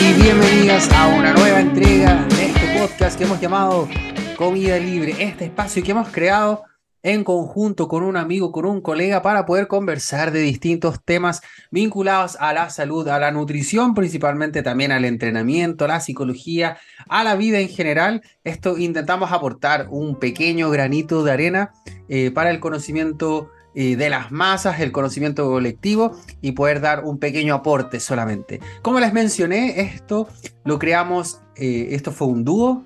Y bienvenidas a una nueva entrega de este podcast que hemos llamado Comida Libre, este espacio que hemos creado en conjunto con un amigo, con un colega, para poder conversar de distintos temas vinculados a la salud, a la nutrición, principalmente también al entrenamiento, a la psicología, a la vida en general. Esto intentamos aportar un pequeño granito de arena eh, para el conocimiento eh, de las masas, el conocimiento colectivo y poder dar un pequeño aporte solamente. Como les mencioné, esto lo creamos, eh, esto fue un dúo,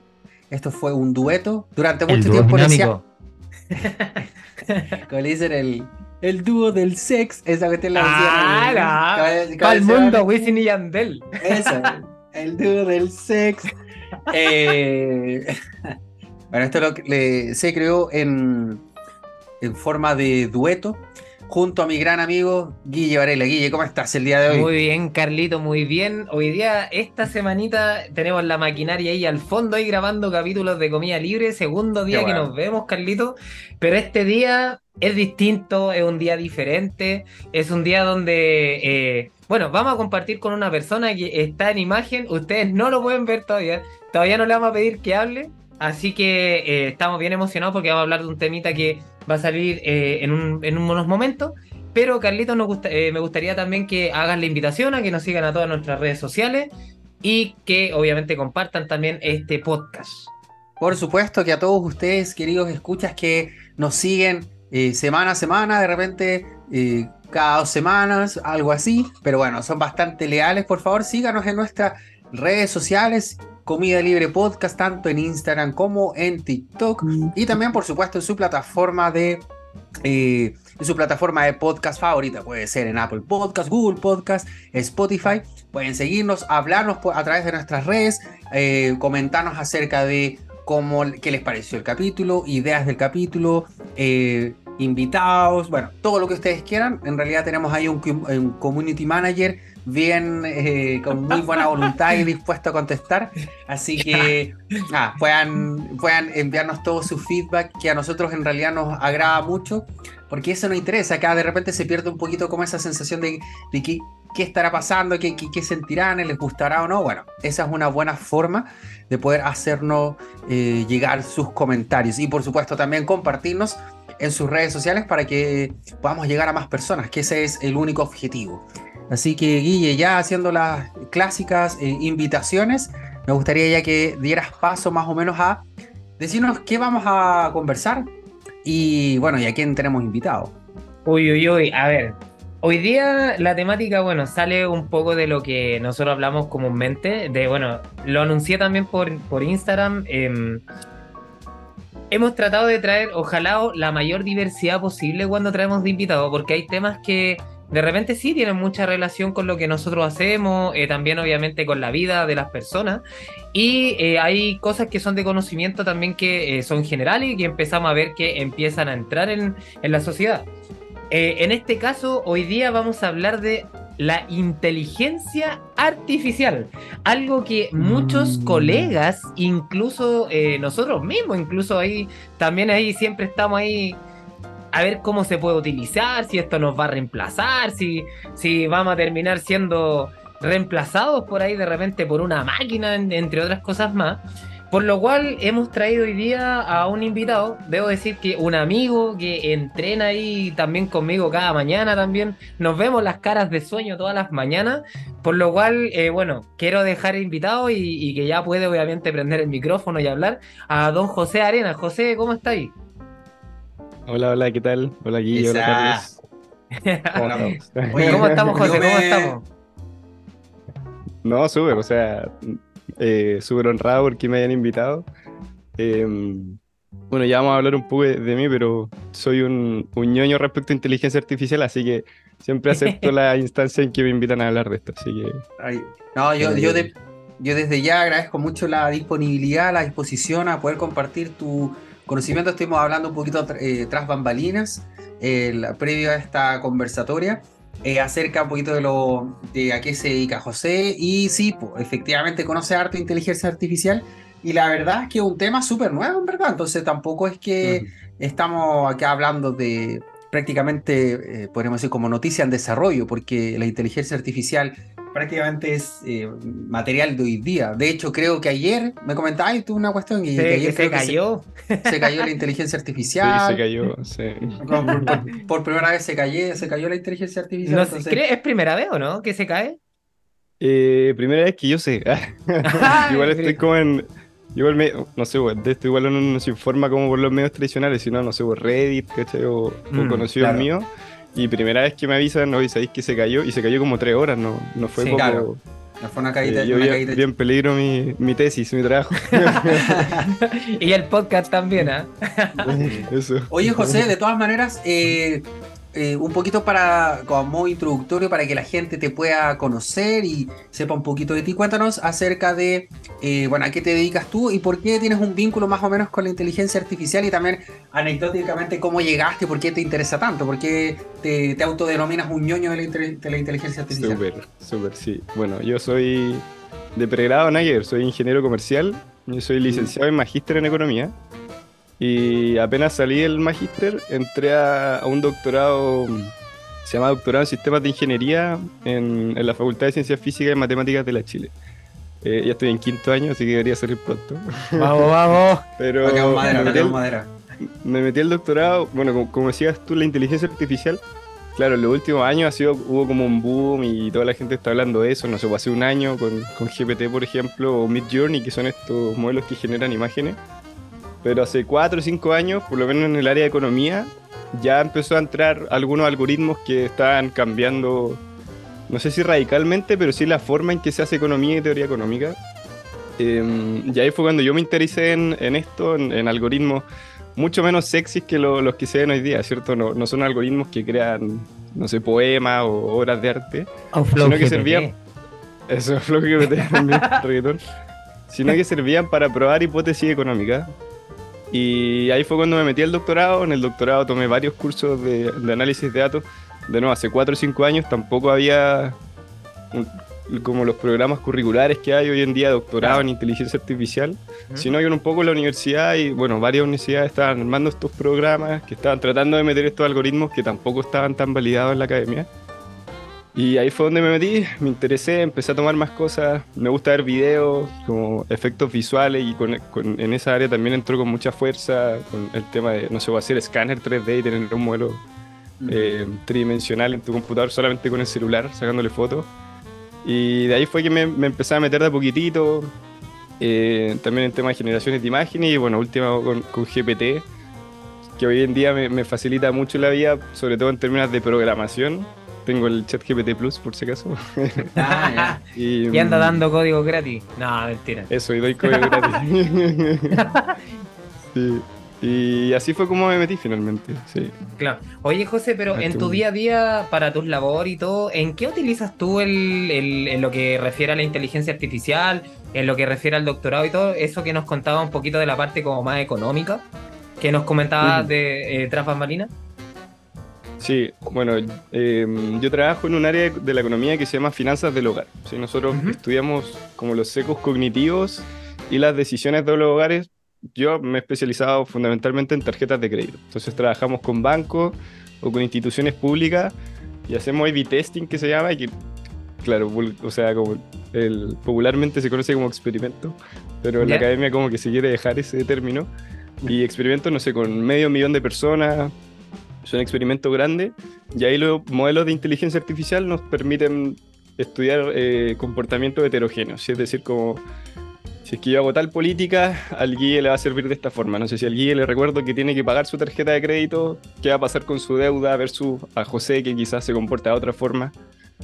esto fue un dueto. Durante mucho tiempo decía, como le dicen el, el dúo del sex, esa que te la ah, Para el mundo, Wisin y Yandel. Eso, el dúo del sex. Eh, bueno, esto lo, se creó en, en forma de dueto junto a mi gran amigo Guille Varela. Guille, ¿cómo estás el día de hoy? Muy bien, Carlito, muy bien. Hoy día, esta semanita, tenemos la maquinaria ahí al fondo, ahí grabando capítulos de comida libre. Segundo día que nos vemos, Carlito. Pero este día es distinto, es un día diferente. Es un día donde, eh, bueno, vamos a compartir con una persona que está en imagen. Ustedes no lo pueden ver todavía. Todavía no le vamos a pedir que hable. Así que eh, estamos bien emocionados porque vamos a hablar de un temita que va a salir eh, en, unos momentos. Pero Carlitos, eh, me gustaría también que hagan la invitación a que nos sigan a todas nuestras redes sociales y que obviamente compartan también este podcast. Por supuesto que a todos ustedes, queridos escuchas, que nos siguen semana a semana, de repente cada dos semanas, algo así, pero bueno, son bastante leales, por favor síganos en nuestras redes sociales, Comida Libre Podcast, tanto en Instagram como en TikTok. Y también, por supuesto, en su plataforma de. Eh, en su plataforma de podcast favorita. Puede ser en Apple Podcast, Google Podcast, Spotify. Pueden seguirnos, hablarnos a través de nuestras redes, eh, comentarnos acerca de cómo, qué les pareció el capítulo, ideas del capítulo, eh, invitados, bueno, todo lo que ustedes quieran. En realidad tenemos ahí un, un community manager bien, eh, con muy buena voluntad y dispuesto a contestar. Así que puedan, puedan enviarnos todo su feedback, que a nosotros en realidad nos agrada mucho, porque eso nos interesa. Acá de repente se pierde un poquito como esa sensación de, de que, qué estará pasando, qué, qué, sentirán, les gustará o no. Bueno, esa es una buena forma de poder hacernos eh, llegar sus comentarios y por supuesto también compartirnos en sus redes sociales para que podamos llegar a más personas, que ese es el único objetivo. Así que Guille, ya haciendo las clásicas eh, invitaciones, me gustaría ya que dieras paso más o menos a decirnos qué vamos a conversar y bueno, y a quién tenemos invitado. Uy, uy, uy, a ver. Hoy día la temática, bueno, sale un poco de lo que nosotros hablamos comúnmente, de, bueno, lo anuncié también por, por Instagram. Em, hemos tratado de traer, ojalá, la mayor diversidad posible cuando traemos de invitado, porque hay temas que de repente sí tienen mucha relación con lo que nosotros hacemos, eh, también obviamente con la vida de las personas. Y eh, hay cosas que son de conocimiento también que eh, son generales y que empezamos a ver que empiezan a entrar en, en la sociedad. en este caso, hoy día vamos a hablar de la inteligencia artificial, algo que muchos mm. colegas, incluso nosotros mismos, incluso ahí, también ahí siempre estamos ahí a ver cómo se puede utilizar, si esto nos va a reemplazar, si, si vamos a terminar siendo reemplazados por ahí de repente por una máquina, entre otras cosas más. Por lo cual hemos traído hoy día a un invitado, debo decir que un amigo que entrena ahí también conmigo cada mañana también. Nos vemos las caras de sueño todas las mañanas. Por lo cual, eh, bueno, quiero dejar invitado y, y, que ya puede obviamente prender el micrófono y hablar a don José Arena. José, ¿cómo está ahí? Hola, hola, ¿qué tal? Hola, Guillermo. hola, Carlos. ¿cómo estamos, José? ¿Cómo estamos? No, súper, o sea, eh, súper honrado porque me hayan invitado. Em, bueno, ya vamos a hablar un poco de, mí, pero soy un, un, ñoño respecto a inteligencia artificial, así que siempre acepto la instancia en que me invitan a hablar de esto. Así que. no, yo, yo, eh, yo desde ya agradezco mucho la disponibilidad, la disposición a poder compartir tu conocimiento estuvimos hablando un poquito eh, tras bambalinas, previo a esta conversatoria, eh, acerca un poquito de lo de a qué se dedica José. Y sí, efectivamente conoce harto inteligencia artificial. Y la verdad es que es un tema súper nuevo, en verdad. Entonces tampoco es que estamos acá hablando de prácticamente, eh, podríamos decir, como noticia en desarrollo, porque la inteligencia artificial prácticamente es eh, material de hoy día. De hecho, creo que ayer me comentabas tú una cuestión y Sí, que que ayer se creo que cayó. se, se cayó la inteligencia Sí, artificial. se cayó, sí. Por, por- por primera vez se cayó, se cayó la inteligencia artificial. No entonces- ¿cree- ¿Es primera vez o no que se cae? Eh, primera vez que yo sé. igual estoy como en. Igual me, no sé, weón, de esto igual uno no se informa como por los medios tradicionales, sino, no sé, por Reddit, ¿cachai? O, o Mm, conocidos claro. míos. Y primera vez que me avisan, no, sabéis que se cayó, y se cayó como tres horas, no, no fue Sí, como. claro. No fue una caída, eh, yo una vi, caída vi en peligro mi, mi tesis, mi trabajo. y el podcast también, ¿ah? Eso. Oye, José, de todas maneras, eh, eh, un poquito para, como introductorio, para que la gente te pueda conocer y sepa un poquito de ti, cuéntanos acerca de, eh, bueno, a qué te dedicas tú y por qué tienes un vínculo más o menos con la inteligencia artificial y también anecdóticamente cómo llegaste, por qué te interesa tanto, por qué te, te autodenominas un ñoño de la, de la inteligencia artificial. Súper, súper, sí. Bueno, yo soy de pregrado Nayer, soy ingeniero comercial, soy licenciado en magíster en economía y apenas salí del magíster entré a, a un doctorado, se llama doctorado en sistemas de ingeniería en, en la Facultad de Ciencias Físicas y Matemáticas de la Chile. Eh, ya estoy en quinto año, así que debería salir pronto. Vamos, vamos. Pero Tocamos madera, me, metí al, madera. me metí al doctorado, bueno, como, como decías tú, la inteligencia artificial, claro, en los últimos años ha sido, hubo como un boom y toda la gente está hablando de eso, no sé, pues hace un año con, con GPT, por ejemplo, o Midjourney, que son estos modelos que generan imágenes, pero hace cuatro o cinco años, por lo menos en el área de economía, ya empezó a entrar algunos algoritmos que estaban cambiando, no sé si radicalmente, pero sí la forma en que se hace economía y teoría económica. Eh, y ahí fue cuando yo me interesé en, en esto, en, en algoritmos mucho menos sexys que lo- los que se ven hoy día, ¿cierto? No, no son algoritmos que crean, no sé, poemas o obras de arte. Flow Sino que servían- Eso es lo que me reggaetón. Sino que servían para probar hipótesis económicas. Y ahí fue cuando me metí al doctorado. En el doctorado tomé varios cursos de, de análisis de datos. De nuevo, hace 4 o 5 años tampoco había un- como los programas curriculares que hay hoy en día, doctorado en inteligencia artificial, Ujú. sino que un poco la universidad y, bueno, varias universidades estaban armando estos programas, que estaban tratando de meter estos algoritmos que tampoco estaban tan validados en la academia. Y ahí fue donde me metí, me interesé, empecé a tomar más cosas, me gusta ver videos, como efectos visuales y con, con- en esa área también entró con mucha fuerza con el tema de, no sé, hacer escáner 3D y tener un modelo eh, tridimensional en tu computador solamente con el celular, sacándole fotos. Y de ahí fue que me, me empecé a meter de a poquitito, eh, también en temas de generaciones de imágenes y bueno, última con, con GPT, que hoy en día me, me facilita mucho la vida, sobre todo en términos de programación. Tengo el chat GPT Plus, por si acaso. Ah, ya. y, Y anda mm, dando código gratis. No, mentira. Eso, y doy código gratis. sí. Y así fue como me metí finalmente, sí. Claro. Oye, José, pero Ah, en tú. tu día a día, para tus labores y todo, ¿en qué utilizas tú el, el- en lo que refiere a la inteligencia artificial, en lo que refiere al doctorado y todo? Eso que nos contaba un poquito de la parte como más económica, que nos comentabas de eh, tras bambalinas. Sí, bueno, eh, yo trabajo en un área de, la economía que se llama finanzas del hogar. ¿sí? Nosotros Ujú. estudiamos como los secos cognitivos y las decisiones de los hogares. Yo me he especializado fundamentalmente en tarjetas de crédito. Entonces trabajamos con bancos o con instituciones públicas y hacemos A-B testing que se llama, y que, claro, o sea, como el, popularmente se conoce como experimento, pero en la academia como que se quiere dejar ese término. Y experimentos, no sé, con medio millón de personas, son experimentos grandes y ahí los modelos de inteligencia artificial nos permiten estudiar eh, comportamientos heterogéneos, es decir, como si es que yo hago tal política, al guía le va a servir de esta forma. No sé si al guía le recuerdo que tiene que pagar su tarjeta de crédito, qué va a pasar con su deuda versus a José que quizás se comporta de otra forma.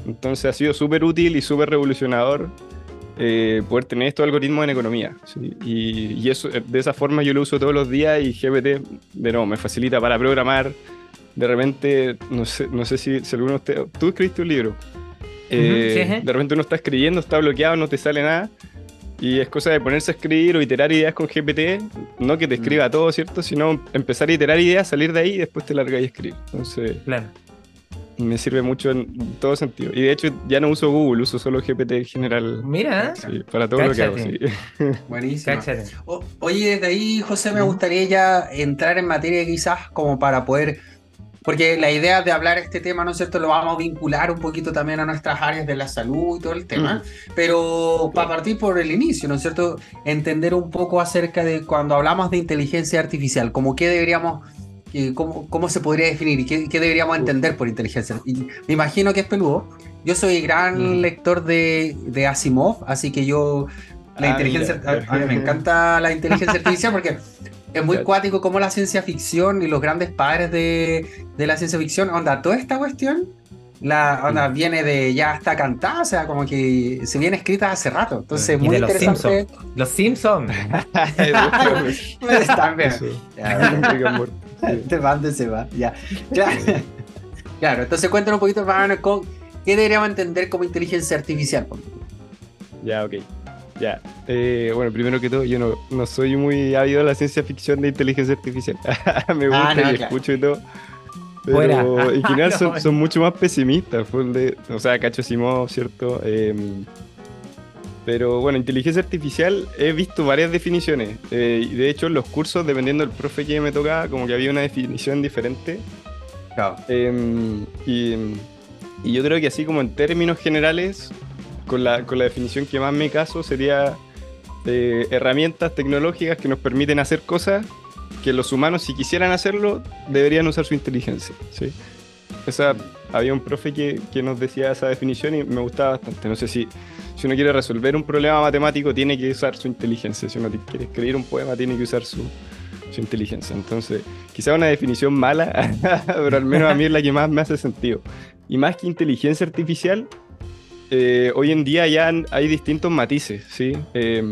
Entonces ha sido súper útil y súper revolucionador eh, poder tener estos algoritmos en economía. ¿sí? Y, y eso, de esa forma yo lo uso todos los días y GPT, de nuevo, me facilita para programar. De repente, no sé, no sé si, si alguno de ustedes... Tú escribiste un libro. Eh, sí, ajá. de repente uno está escribiendo, está bloqueado, no te sale nada. Y es cosa de ponerse a escribir o iterar ideas con GPT, no que te escriba todo, ¿cierto? Sino empezar a iterar ideas, salir de ahí y después te largas y escribir. Entonces, Claro. me sirve mucho en todo sentido. Y de hecho, ya no uso Google, uso solo GPT en general. Mira, Sí, para todo lo que hago, sí. Buenísimo. O- oye, desde ahí, José, me gustaría ya entrar en materia quizás como para poder porque la idea de hablar este tema, ¿no es cierto?, lo vamos a vincular un poquito también a nuestras áreas de la salud y todo el tema, pero para partir por el inicio, ¿no es cierto?, entender un poco acerca de cuando hablamos de inteligencia artificial, como qué deberíamos cómo, cómo, se podría definir y qué, qué, deberíamos entender por inteligencia. Y me imagino que es peludo. Yo soy gran lector de, de, Asimov, así que yo la ah, inteligencia a, mí me encanta la inteligencia artificial porque es muy cuático como la ciencia ficción y los grandes padres de, de la ciencia ficción, onda, toda esta cuestión la onda viene de ya está cantada, o sea, como que se viene escrita hace rato. Entonces, muy los interesante. Los Simpsons. Están bien. Te van se va. Ya. Claro. claro. Entonces, cuéntanos un poquito más con qué deberíamos entender como inteligencia artificial. Ya, ok. Ya. Eh, bueno, primero que todo, yo no, no soy muy ávido a la ciencia ficción de inteligencia artificial. Me gusta ah, y escucho y todo. Pero en general son, son, mucho más pesimistas. De, o sea, Cacho Simón, ¿cierto? Em, pero bueno, inteligencia artificial he visto varias definiciones. Eh, de hecho, en los cursos, dependiendo del profe que me tocaba, como que había una definición diferente. Claro. Em, y, y, yo creo que así como en términos generales, con la, con la definición que más me caso sería eh, herramientas tecnológicas que nos permiten hacer cosas que los humanos, si quisieran hacerlo, deberían usar su inteligencia. ¿sí? Esa, había un profe que, que, nos decía esa definición y me gustaba bastante. No sé si, si uno quiere resolver un problema matemático, tiene que usar su inteligencia. Si uno quiere escribir un poema, tiene que usar su, su inteligencia. Entonces, quizá una definición mala, pero al menos a mí es la que más me hace sentido. Y más que inteligencia artificial, eh, hoy en día ya hay distintos matices, ¿sí? Eh,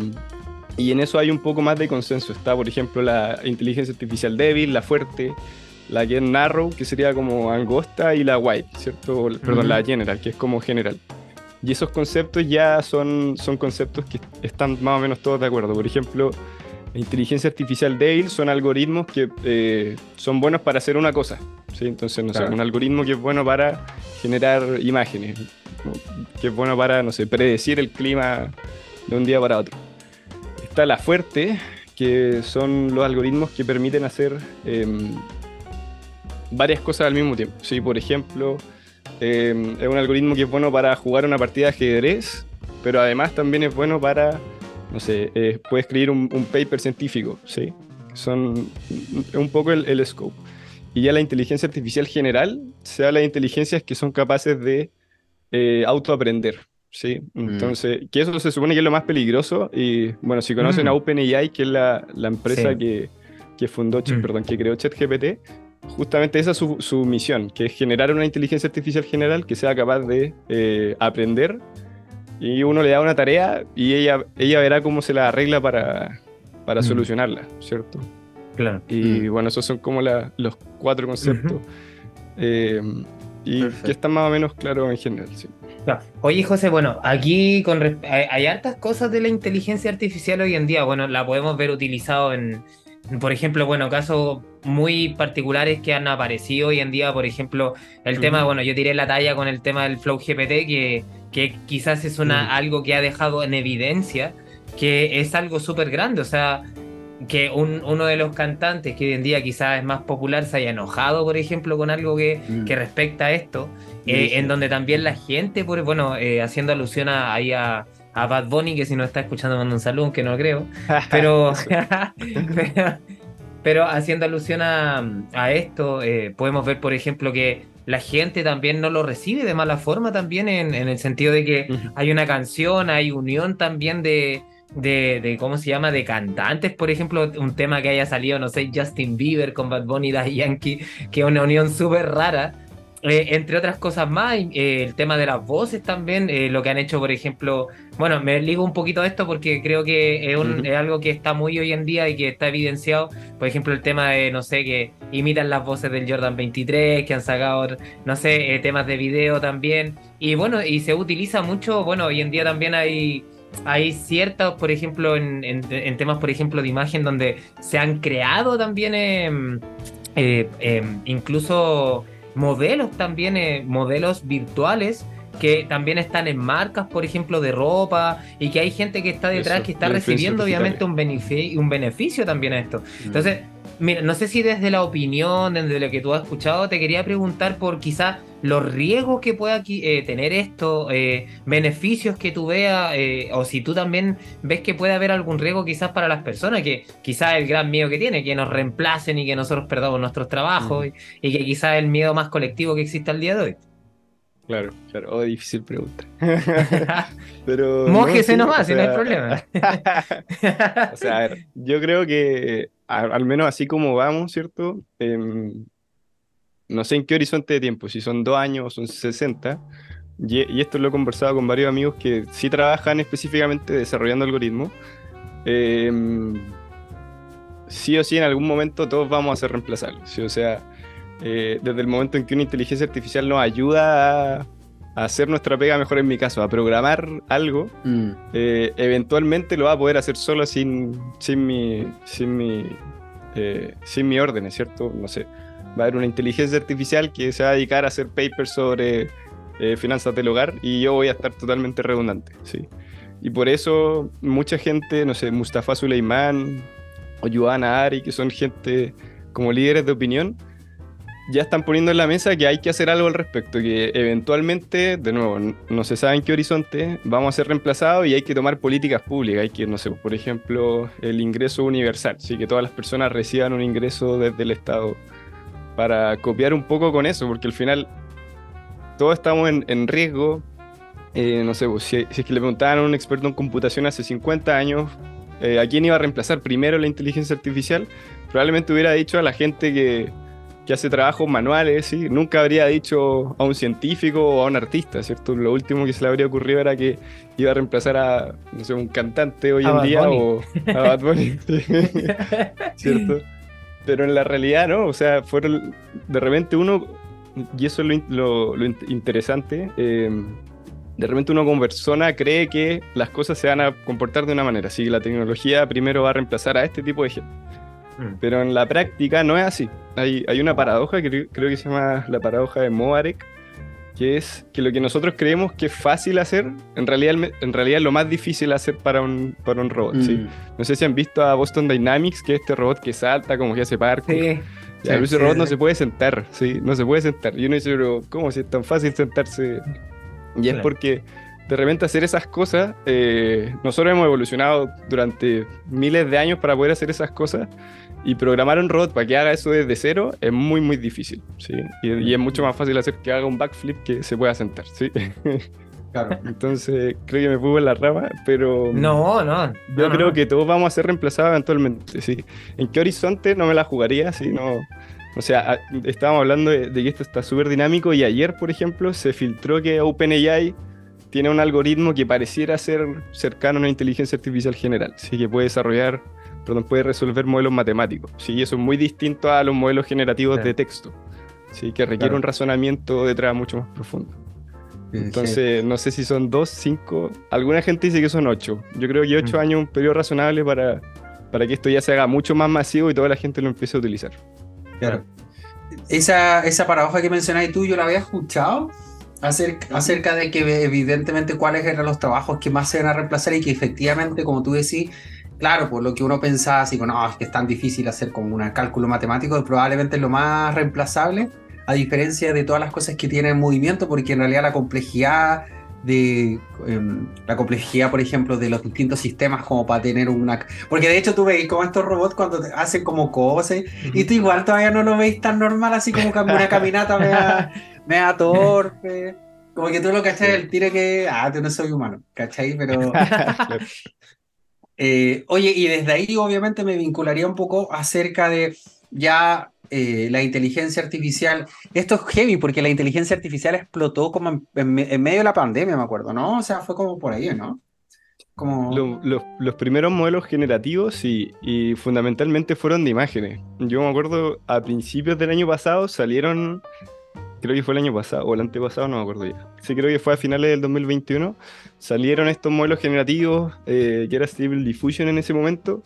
y en eso hay un poco más de consenso. Está, por ejemplo, la inteligencia artificial débil, la fuerte, la es narrow, que sería como angosta, y la wide, ¿cierto? Perdón, la general, que es como general. Y esos conceptos ya son, son conceptos que están más o menos todos de acuerdo. Por ejemplo, la inteligencia artificial débil son algoritmos que eh, son buenos para hacer una cosa. ¿sí? Entonces, no sé, un algoritmo que es bueno para generar imágenes, que es bueno para, no sé, predecir el clima de un día para otro. Está la fuerte, que son los algoritmos que permiten hacer em, varias cosas al mismo tiempo. Sí, por ejemplo, em, es un algoritmo que es bueno para jugar una partida de ajedrez, pero además también es bueno para, no sé, eh, puede escribir un, paper científico, ¿sí? Son un poco el, el, scope. Y ya la inteligencia artificial general se habla de inteligencias que son capaces de eh, autoaprender, Sí, mm. entonces, que eso se supone que es lo más peligroso. Y bueno, si conocen a mm. OpenAI, que es la, la empresa que, que, fundó, mm. perdón, que creó ChatGPT, justamente esa es su, su, misión, que es generar una inteligencia artificial general que sea capaz de eh, aprender. Y uno le da una tarea y ella, ella verá cómo se la arregla para, para solucionarla, ¿cierto? Claro. Y bueno, esos son como la, los cuatro conceptos. Eh, y que están más o menos claros en general, sí. Oye, José, bueno, aquí con hay, hay, hartas cosas de la inteligencia artificial hoy en día. Bueno, la podemos ver utilizado en, por ejemplo, bueno, casos muy particulares que han aparecido hoy en día. Por ejemplo, el tema, bueno, yo tiré la talla con el tema del Flow GPT, que, que quizás es una, algo que ha dejado en evidencia que es algo súper grande. O sea, que un, uno de los cantantes que hoy en día quizás es más popular se haya enojado, por ejemplo, con algo que, mm. que respecta a esto, eh, en donde también la gente, por, bueno, eh, haciendo alusión a, ahí a, a, Bad Bunny, que si no está escuchando manda un saludo, que no creo, pero, pero, haciendo alusión a, a esto, eh, podemos ver, por ejemplo, que la gente también no lo recibe de mala forma también en, en el sentido de que hay una canción, hay unión también de, de, de, ¿cómo se llama? De cantantes, por ejemplo, un tema que haya salido, no sé, Justin Bieber con Bad Bunny y Yankee, que es una unión súper rara. Eh, entre otras cosas más, eh, el tema de las voces también, eh, lo que han hecho, por ejemplo, bueno, me ligo un poquito a esto porque creo que es, un, es, algo que está muy hoy en día y que está evidenciado, por ejemplo, el tema de, no sé, que imitan las voces del Jordan 23, que han sacado, no sé, temas de video también, y bueno, y se utiliza mucho, bueno, hoy en día también hay hay ciertos, por ejemplo, en, en, temas, por ejemplo, de imagen, donde se han creado también em, eh, em, incluso modelos también, eh, modelos virtuales que también están en marcas, por ejemplo, de ropa, y que hay gente que está detrás que está recibiendo obviamente un beneficio, un beneficio también a esto. Mm. Mira, no sé si desde la opinión, desde lo que tú has escuchado, te quería preguntar por quizás los riesgos que pueda eh, tener esto, eh, beneficios que tú veas, eh, o si tú también ves que puede haber algún riesgo quizás para las personas, que quizás el gran miedo que tiene, que nos reemplacen y que nosotros perdamos nuestros trabajos, y, y, que quizás el miedo más colectivo que existe al día de hoy. Claro, claro. Oh, difícil pregunta. Pero. Mójese no, nomás, si no hay problema. o sea, a ver, yo creo que al menos así como vamos, ¿cierto? Em, no sé en qué horizonte de tiempo, si son dos años o son 60. Y, esto lo he conversado con varios amigos que sí trabajan específicamente desarrollando algoritmos. Em, sí o sí, en algún momento todos vamos a ser reemplazables. O sea, eh, desde el momento en que una inteligencia artificial nos ayuda a, hacer nuestra pega, mejor en mi caso, a programar algo, mm. eh, eventualmente lo va a poder hacer solo sin, sin mi, sin mi, eh, sin mi órdenes, ¿cierto? No sé. Va a haber una inteligencia artificial que se va a dedicar a hacer papers sobre finanzas del hogar y yo voy a estar totalmente redundante, ¿sí? Y por eso mucha gente, no sé, Mustafa Suleiman o Joana Ari, que son gente como líderes de opinión, ya están poniendo en la mesa que hay que hacer algo al respecto, que eventualmente, de nuevo, no se sabe en qué horizonte, vamos a ser reemplazados y hay que tomar políticas públicas. Hay que, no sé, por ejemplo, el ingreso universal, ¿sí? que todas las personas reciban un ingreso desde el Estado para copiar un poco con eso, porque al final todos estamos en, riesgo. Eh, no sé, pues, si, es que le preguntaban a un experto en computación hace 50 años eh, a quién iba a reemplazar primero la inteligencia artificial, probablemente hubiera dicho a la gente que que hace trabajos manuales, ¿sí? nunca habría dicho a un científico o a un artista, ¿cierto? Lo último que se le habría ocurrido era que iba a reemplazar a, no sé, un cantante hoy en día o a Bad Bunny, ¿cierto? Pero en la realidad, ¿no? O sea, fueron, de repente uno, y eso es lo, interesante, em, de repente uno como persona cree que las cosas se van a comportar de una manera, así que la tecnología primero va a reemplazar a este tipo de gente. Mm. Pero en la práctica no es así. Hay, hay una paradoja que creo que se llama la paradoja de Moarek, que es que lo que nosotros creemos que es fácil hacer, en realidad, en realidad es lo más difícil hacer para un, para un robot. ¿sí? Mm. No sé si han visto a Boston Dynamics, que es este robot que salta, como que hace parkour. Sí. ese robot no se puede sentar, ¿sí? No se puede sentar. Y uno dice, pero ¿cómo si es tan fácil sentarse? Y es porque de repente hacer esas cosas, eh, nosotros hemos evolucionado durante miles de años para poder hacer esas cosas y programar un robot para que haga eso desde cero es muy, muy difícil, ¿sí? Y, es mucho más fácil hacer que haga un backflip que se pueda sentar, ¿sí? Claro. Entonces, creo que me fui en la rama, pero... No, no. Yo creo que todos vamos a ser reemplazados eventualmente, ¿sí? ¿En qué horizonte no me la jugaría? ¿sí? No, o sea, estábamos hablando de, de que esto está súper dinámico y ayer, por ejemplo, se filtró que OpenAI tiene un algoritmo que pareciera ser cercano a una inteligencia artificial general, ¿sí? Que puede desarrollar perdón, puede resolver modelos matemáticos. ¿sí? Eso es muy distinto a los modelos generativos de texto, ¿sí? que requiere un razonamiento detrás mucho más profundo. Entonces, no sé si son dos, cinco. Alguna gente dice que son ocho. Yo creo que ocho mm. años es un periodo razonable para, para que esto ya se haga mucho más masivo y toda la gente lo empiece a utilizar. Claro. Esa, esa paradoja que mencionáis tú, yo la había escuchado acerca, acerca de que evidentemente cuáles eran los trabajos que más se van a reemplazar y que efectivamente, como tú decís, claro, por lo que uno pensaba, así como, no, es que es tan difícil hacer como un cálculo matemático, probablemente es lo más reemplazable, a diferencia de todas las cosas que tienen movimiento, porque en realidad la complejidad de em, la complejidad, por ejemplo, de los distintos sistemas como para tener una... Porque de hecho tú veis como estos robots cuando hacen como cosas y tú igual todavía no lo veis tan normal así como una caminata me da torpe. Como que tú lo cachai el tiro que... Ah, tú no soy humano, ¿cachai? Pero... Eh, oye, y desde ahí obviamente me vincularía un poco acerca de ya eh, la inteligencia artificial. Esto es heavy porque la inteligencia artificial explotó como en, medio de la pandemia, me acuerdo, ¿no? O sea, fue como por ahí, ¿no? Como... los primeros modelos generativos y, y fundamentalmente fueron de imágenes. Yo me acuerdo a principios del año pasado salieron creo que fue el año pasado o el antepasado, no me acuerdo ya. Sí, creo que fue a finales del 2021. Salieron estos modelos generativos, eh, que era Stable Diffusion en ese momento,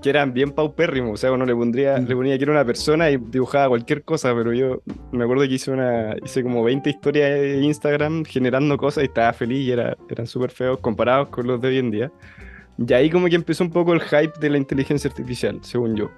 que eran bien paupérrimos. O sea, uno le, pondría, mm. le ponía que era una persona y dibujaba cualquier cosa, pero yo me acuerdo que hice, una, hice como 20 historias de Instagram generando cosas y estaba feliz y era, eran súper feos comparados con los de hoy en día. Y ahí como que empezó un poco el hype de la inteligencia artificial, según yo.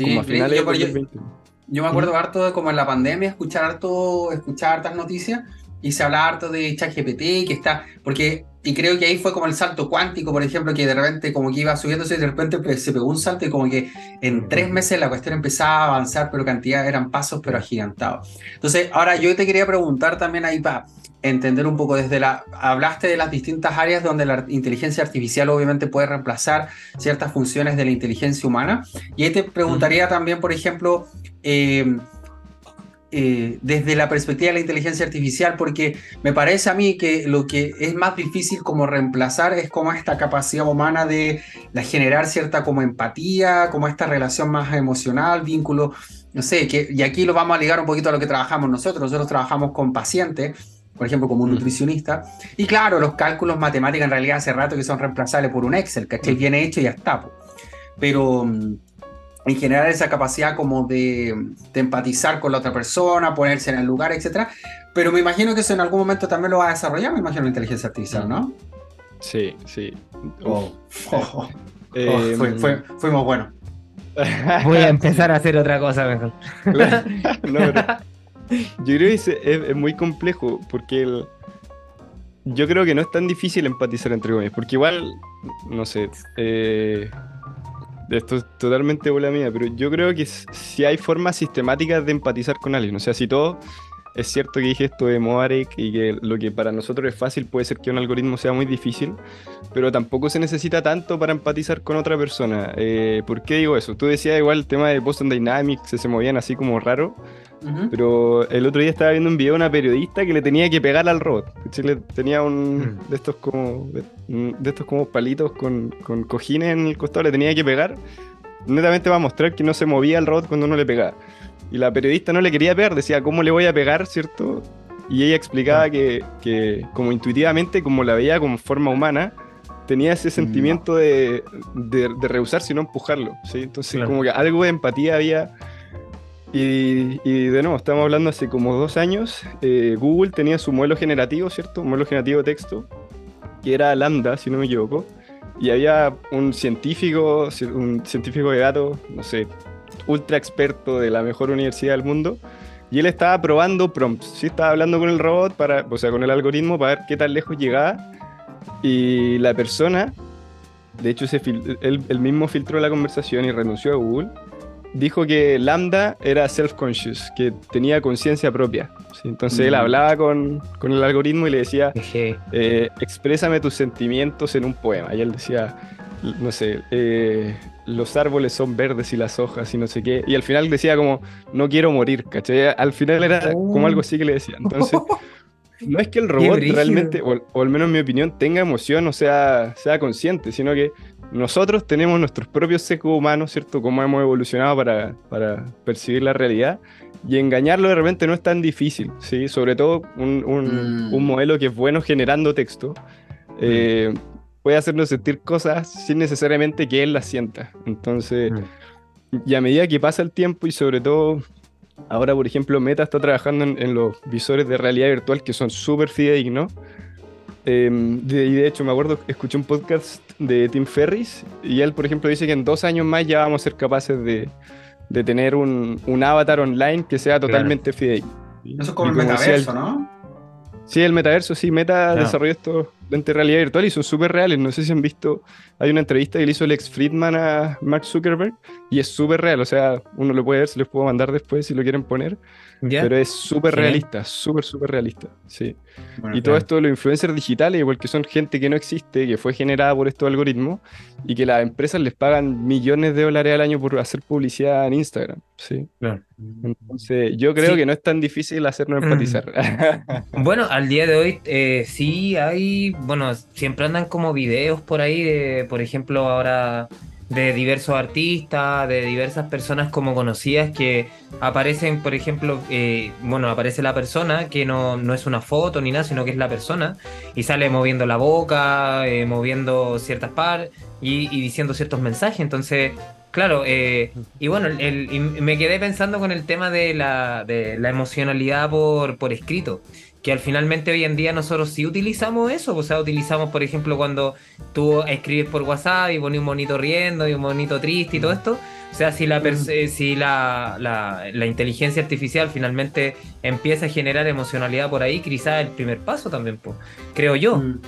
como a finales yo, de yo- 2020. Yo me acuerdo harto de como en la pandemia escuchar harto, escuchar hartas noticias y se hablaba harto de ChatGPT que está, porque, y creo que ahí fue como el salto cuántico, por ejemplo, que de repente como que iba subiéndose y de repente pues, se pegó un salto y como que en tres meses la cuestión empezaba a avanzar, pero cantidad eran pasos, pero agigantados. Entonces, ahora yo te quería preguntar también ahí para entender un poco desde la, hablaste de las distintas áreas donde la inteligencia artificial obviamente puede reemplazar ciertas funciones de la inteligencia humana. Y ahí te preguntaría también, por ejemplo, eh, eh, desde la perspectiva de la inteligencia artificial, porque me parece a mí que lo que es más difícil como reemplazar es como esta capacidad humana de, de generar cierta como empatía, como esta relación más emocional, vínculo, no sé, que, y aquí lo vamos a ligar un poquito a lo que trabajamos nosotros, nosotros trabajamos con pacientes, por ejemplo, como un Mm. nutricionista, y claro, los cálculos matemáticos en realidad hace rato que son reemplazables por un Excel, ¿cachai? Bien hecho y ya está. po. Pero mm, en general esa capacidad como de, de empatizar con la otra persona, ponerse en el lugar, etcétera. Pero me imagino que eso en algún momento también lo va a desarrollar, me imagino la inteligencia artificial, ¿no? Sí, sí. Oh, oh, oh, oh, Eh, fue- fue- fuimos buenos. Voy a empezar a hacer otra cosa mejor. No, pero yo creo que es, es- muy complejo porque el- yo creo que no es tan difícil empatizar entre comillas, porque igual, no sé, eh, esto es totalmente bola mía, pero yo creo que si hay formas sistemáticas de empatizar con alguien, o sea, si todo es cierto que dije esto de Moarek y que lo que para nosotros es fácil puede ser que un algoritmo sea muy difícil, pero tampoco se necesita tanto para empatizar con otra persona. Eh, ¿Por qué digo eso? Tú decías igual el tema de Boston Dynamics, se movían así como raro. Ujú. Pero el otro día estaba viendo un video de una periodista que le tenía que pegar al robot. Le tenía un Mm. de estos como de, de estos como palitos con, con cojines en el costado, le tenía que pegar. Netamente va a mostrar que no se movía el robot cuando uno le pegaba. Y la periodista no le quería pegar, decía, ¿cómo le voy a pegar, cierto? Y ella explicaba que, que como intuitivamente, como la veía como forma humana, tenía ese sentimiento de, de, de rehusarse y no empujarlo. ¿sí? Entonces, Claro. como que algo de empatía había. Y, de nuevo, estamos hablando hace como dos años. eh, Google tenía su modelo generativo, ¿cierto? Un modelo generativo de texto, que era Lambda, si no me equivoco. Y había un científico, ci- un científico de datos, no sé, ultra experto de la mejor universidad del mundo. Y él estaba probando prompts, ¿sí? Estaba hablando con el robot, para, o sea, con el algoritmo, para ver qué tan lejos llegaba. Y la persona, de hecho, se él, él mismo filtró la conversación y renunció a Google. Dijo que Lambda era self-conscious, que tenía conciencia propia. ¿sí? Entonces él Mm. hablaba con, con el algoritmo y le decía, eh, exprésame tus sentimientos en un poema. Y él decía, no sé, eh, los árboles son verdes y las hojas y no sé qué. Y al final decía como, no quiero morir, ¿cachai? Al final era como algo así que le decía. Entonces, no es que el robot realmente, o, o al menos en mi opinión, tenga emoción o sea, sea consciente, sino que nosotros tenemos nuestros propios sesgos humanos, ¿cierto? Cómo hemos evolucionado para, para percibir la realidad. Y engañarlo de repente no es tan difícil, ¿sí? Sobre todo un, un- Mm. un modelo que es bueno generando texto. eh, puede hacernos sentir cosas sin necesariamente que él las sienta. Entonces, Mm. y a medida que pasa el tiempo y sobre todo ahora, por ejemplo, Meta está trabajando en, en los visores de realidad virtual que son súper fidedignos. Eh, de, y de hecho, me acuerdo, escuché un podcast de Tim Ferris y él, por ejemplo, dice que en dos años más ya vamos a ser capaces de, de tener un, un avatar online que sea totalmente fidedigno. Eso es como Y el metaverso, el- ¿no? Sí, el metaverso, sí, Meta Ah. desarrolló estos lentes de realidad virtual y son súper reales. No sé si han visto, hay una entrevista que le hizo Lex Friedman a Mark Zuckerberg y es súper real. O sea, uno lo puede ver, se los puedo mandar después si lo quieren poner. ¿ya? Pero es súper realista, súper, súper realista. Sí. Bueno, Y todo claro. esto de los influencers digitales, igual que son gente que no existe, que fue generada por estos algoritmos y que las empresas les pagan millones de dólares al año por hacer publicidad en Instagram. Sí. Claro. Entonces, yo creo Sí. que no es tan difícil hacernos Mm. empatizar. Bueno, al día de hoy eh, sí hay, bueno, siempre andan como videos por ahí de, por ejemplo, ahora de diversos artistas, de diversas personas como conocidas que aparecen, por ejemplo, eh, bueno, aparece la persona que no, no es una foto ni nada, sino que es la persona y sale moviendo la boca, eh, moviendo ciertas partes y, diciendo ciertos mensajes. Entonces, claro, eh, y bueno, el- y me quedé pensando con el tema de la, de la emocionalidad por, por escrito que al finalmente hoy en día nosotros sí utilizamos eso, o sea, utilizamos, por ejemplo, cuando tú escribes por WhatsApp y pones un monito riendo y un monito triste y todo esto, O sea, si la, mm. si la, la, inteligencia artificial finalmente empieza a generar emocionalidad por ahí, quizás el primer paso también, pues, creo yo. Mm.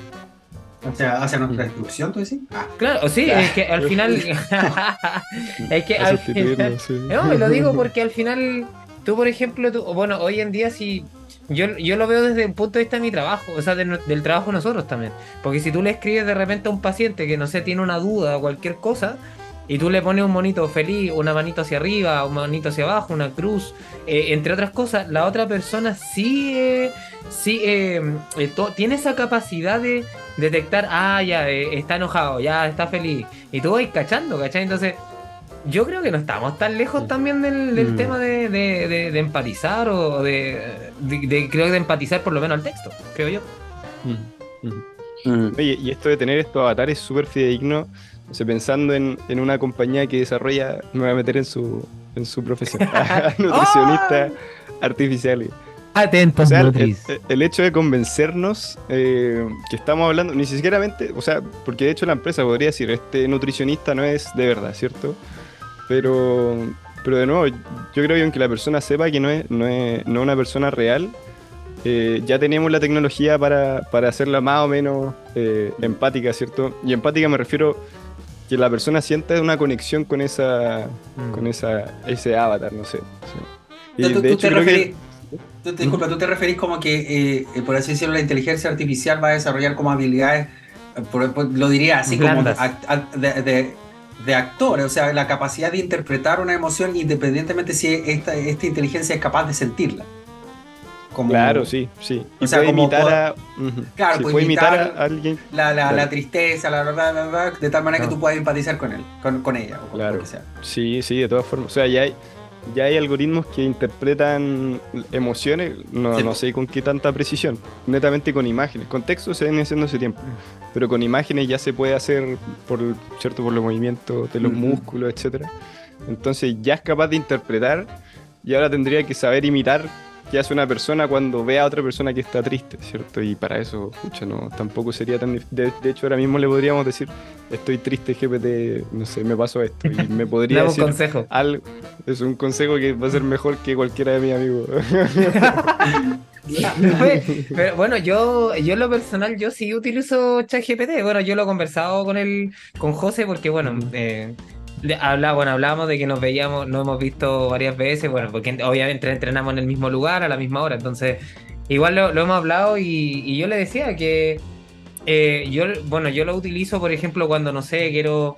O sea, hacia nuestra destrucción, tú decís. Ah. Claro, sí, es que al final. es que al final. No, lo digo porque al final, tú, por ejemplo, tú, bueno, hoy en día, si. Yo, yo lo veo desde un punto de vista de mi trabajo, o sea, del trabajo de nosotros también. Porque si tú le escribes de repente a un paciente que no sé, tiene una duda o cualquier cosa, y tú le pones un monito feliz, una manito hacia arriba, un manito hacia abajo, una cruz, eh, entre otras cosas, la otra persona sí, eh, sí eh, tiene esa capacidad de detectar, ah, ya, está enojado, ya está feliz, y tú vas cachando, ¿cachai? Entonces, yo creo que no estamos tan lejos también del, mm. tema de, empatizar o de, creo que de empatizar por lo menos al texto, creo yo. Mm, mm. Oye, y esto de tener estos avatares súper fidedignos pensando en, una compañía que desarrolla, me voy a meter en su, en su profesión, nutricionista artificial. Atentos, el, hecho de convencernos eh, que estamos hablando, ni siquiera, o sea, porque de hecho la empresa podría decir, este nutricionista no es de verdad, ¿cierto? Pero, pero de nuevo, yo creo que aunque la persona sepa que no es, no es, no una persona real, eh, ya tenemos la tecnología para, para hacerla más o menos eh, empática, ¿cierto? Y empática me refiero que la persona sienta una conexión con esa mm. con esa ese avatar, no sé. tú, te referís, disculpa, tú te referís como que, eh, por así decirlo, la inteligencia artificial va a desarrollar como habilidades, lo diría así como de, de, actor, o sea, la capacidad de interpretar una emoción independientemente si esta, esta inteligencia es capaz de sentirla claro, sí, sí. Y puede imitar a. Claro, puede, imitar, a alguien. La, la, tristeza, la verdad, de tal manera que tú puedas empatizar con él, con, ella, o con claro. que sea. Sí, sí, de todas formas. O sea, ya hay, ya hay algoritmos que interpretan emociones, no, no sé con qué tanta precisión, netamente con imágenes. Con texto se ven haciendo ese tiempo, pero con imágenes ya se puede hacer por, ¿cierto? por los movimientos de los músculos, etcétera. Entonces ya es capaz de interpretar y ahora tendría que saber imitar que hace una persona cuando ve a otra persona que está triste, ¿cierto? Y para eso, escucha, no, tampoco sería tan de, de, hecho, ahora mismo le podríamos decir, estoy triste, GPT, no sé, me pasó esto. Y me podría decir un consejo. Algo, es un consejo que va a ser mejor que cualquiera de mis amigos. Pero bueno, yo, yo en lo personal, yo sí utilizo ChatGPT. Bueno, yo lo he conversado con el, con José porque, bueno, eh, Habla, bueno, hablábamos de que nos veíamos, nos hemos visto varias veces, bueno, porque obviamente entrenamos en el mismo lugar a la misma hora, entonces igual lo, hemos hablado y, yo le decía que eh, yo, bueno, yo lo utilizo, por ejemplo, cuando no sé, quiero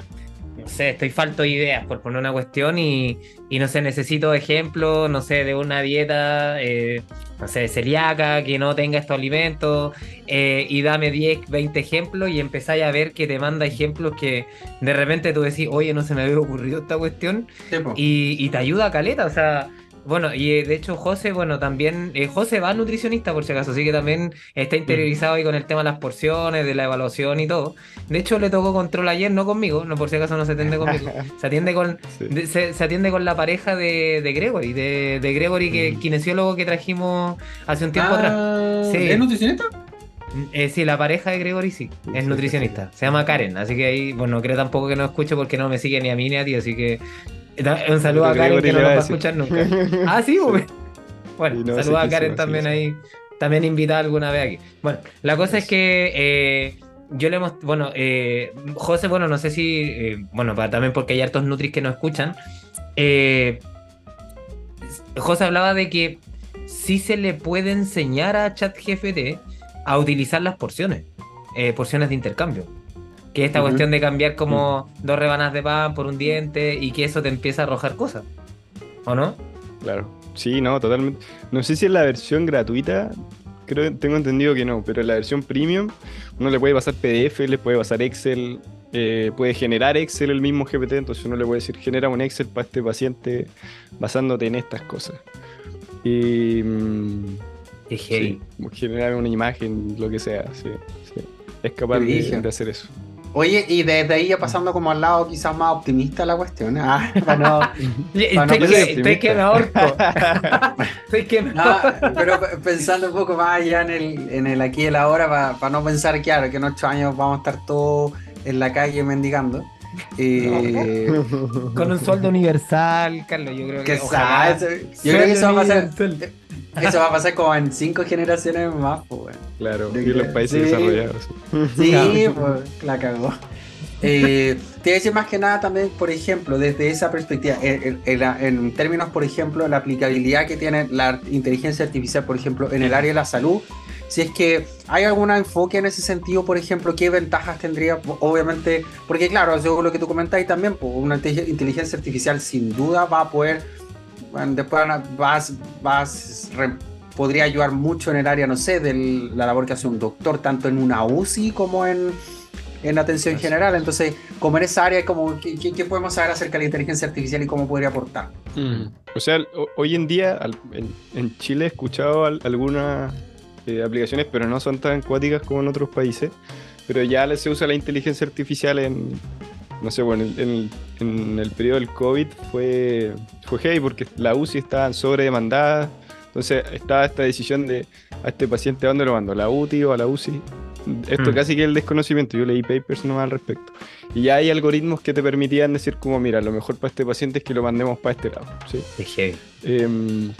no sé, estoy falto de ideas por poner una cuestión y, y no sé, necesito ejemplos, no sé, de una dieta, eh, no sé, celíaca, que no tenga estos alimentos, eh, y dame 10, 20 ejemplos y empezáis a ver que te manda ejemplos que de repente tú decís, oye, no se me había ocurrido esta cuestión, y, y, te ayuda a caleta, o sea, bueno, y eh, de hecho José, bueno, también, eh, José va nutricionista por si acaso, así que también está mm. interiorizado ahí con el tema de las porciones, de la evaluación y todo. De hecho le tocó control ayer, no conmigo, no por si acaso no se atiende conmigo, se atiende con, se, atiende con la pareja de, Gregory, de, Gregory, que mm. kinesiólogo que trajimos hace un tiempo atrás. Ah, ¿Es nutricionista? Eh, sí, la pareja de Gregory sí, es nutricionista. Se llama Karen, así que ahí, bueno, creo tampoco que no escucho porque no me sigue ni a mí ni a ti, así que un saludo a Karen que no nos va a escuchar nunca. ah, sí, Bueno, un saludo a Karen también ahí. También invitada alguna vez aquí. Bueno, la cosa es que eh, yo le hemos. Bueno, eh, José, bueno, no sé si. Eh, bueno, también porque hay hartos Nutris que no escuchan. José hablaba de que sí se le puede enseñar a ChatGPT a utilizar las porciones, porciones de intercambio. Que esta cuestión de cambiar como dos rebanas de pan por un diente y que eso te empieza a arrojar cosas. ¿O no? Claro. Sí, no, totalmente. No sé si es la versión gratuita, creo tengo entendido que no, pero en la versión premium uno le puede pasar PDF, le puede pasar Excel, eh, puede generar Excel el mismo GPT, entonces uno le puede decir genera un Excel para este paciente basándote en estas cosas. Y mm, generar una imagen, lo que sea, sí, es capaz de, hacer eso. Oye, y desde ahí ya pasando como al lado quizás más optimista la cuestión. ¿eh? Ah, para no, estoy, que, me ahorco. estoy que me Pero pensando un poco más allá en el, en el aquí y el ahora, para, no pensar, claro, que en ocho años vamos a estar todos en la calle mendigando. Eh, Con un sueldo universal, Carlos, yo creo que. que ojalá. yo creo que eso va a pasar. Eso va a pasar como en cinco generaciones más, pues, weón. Claro, De y los que- países sí. desarrollados. Sí, pues, la cagó. Eh, te voy a decir más que nada también, por ejemplo, desde esa perspectiva, en, en- en la- en términos, por ejemplo, la aplicabilidad que tiene la inteligencia artificial, por ejemplo, en el área de la salud, si es que hay algún enfoque en ese sentido, por ejemplo, qué ventajas tendría, obviamente, porque claro, según lo que tú comentáis también, pues, una inte- inteligencia artificial sin duda va a poder, bueno, después vas, vas, re- podría ayudar mucho en el área, no sé, de la labor que hace un doctor, tanto en una UCI como en, en atención Así general. es. Entonces, como en esa área, como, ¿qué, qué- podemos saber acerca de la inteligencia artificial y cómo podría aportar? O sea, hoy en día en, Chile he escuchado al- algunas eh, aplicaciones, pero no son tan cuáticas como en otros países. Pero ya se usa la inteligencia artificial en, no sé, bueno, en, el- en el periodo del COVID fue, fue heavy porque la UCI estaban sobredemandada. Entonces estaba esta decisión de a este paciente, ¿a dónde lo mando? ¿A la UTI o a la UCI? Esto Mm. casi que el desconocimiento. Yo leí papers nomás al respecto. Y ya hay algoritmos que te permitían decir como, mira, lo mejor para este paciente es que lo mandemos para este lado. ¿sí? Es heavy. Em,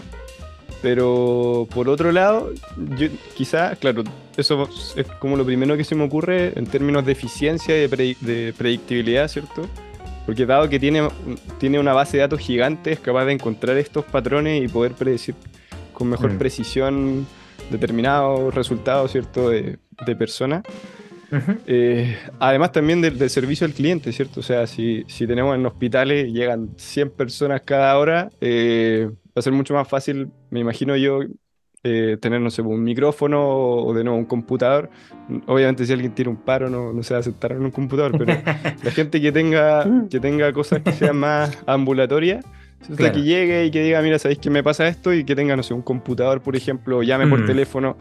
pero por otro lado, yo, quizá, claro, eso es como lo primero que se me ocurre en términos de eficiencia y de, predi- de predictibilidad, ¿cierto? Porque dado que tiene, tiene una base de datos gigante, es capaz de encontrar estos patrones y poder predecir con mejor Mm. precisión determinados resultados, ¿cierto? De, de personas. Eh, además también del, del servicio al cliente, ¿cierto? O sea, si, si tenemos en hospitales llegan 100 personas cada hora, eh, va a ser mucho más fácil, me imagino yo, eh, tener, no sé, un micrófono o, de nuevo un computador. Obviamente si alguien tiene un paro no, no se va a sentar en un computador, pero la gente que tenga, que tenga cosas que sean más ambulatorias. Claro. que llegue y que diga, mira, ¿sabéis que me pasa esto? Y que tenga, no sé, un computador, por ejemplo, llame por Mm. teléfono.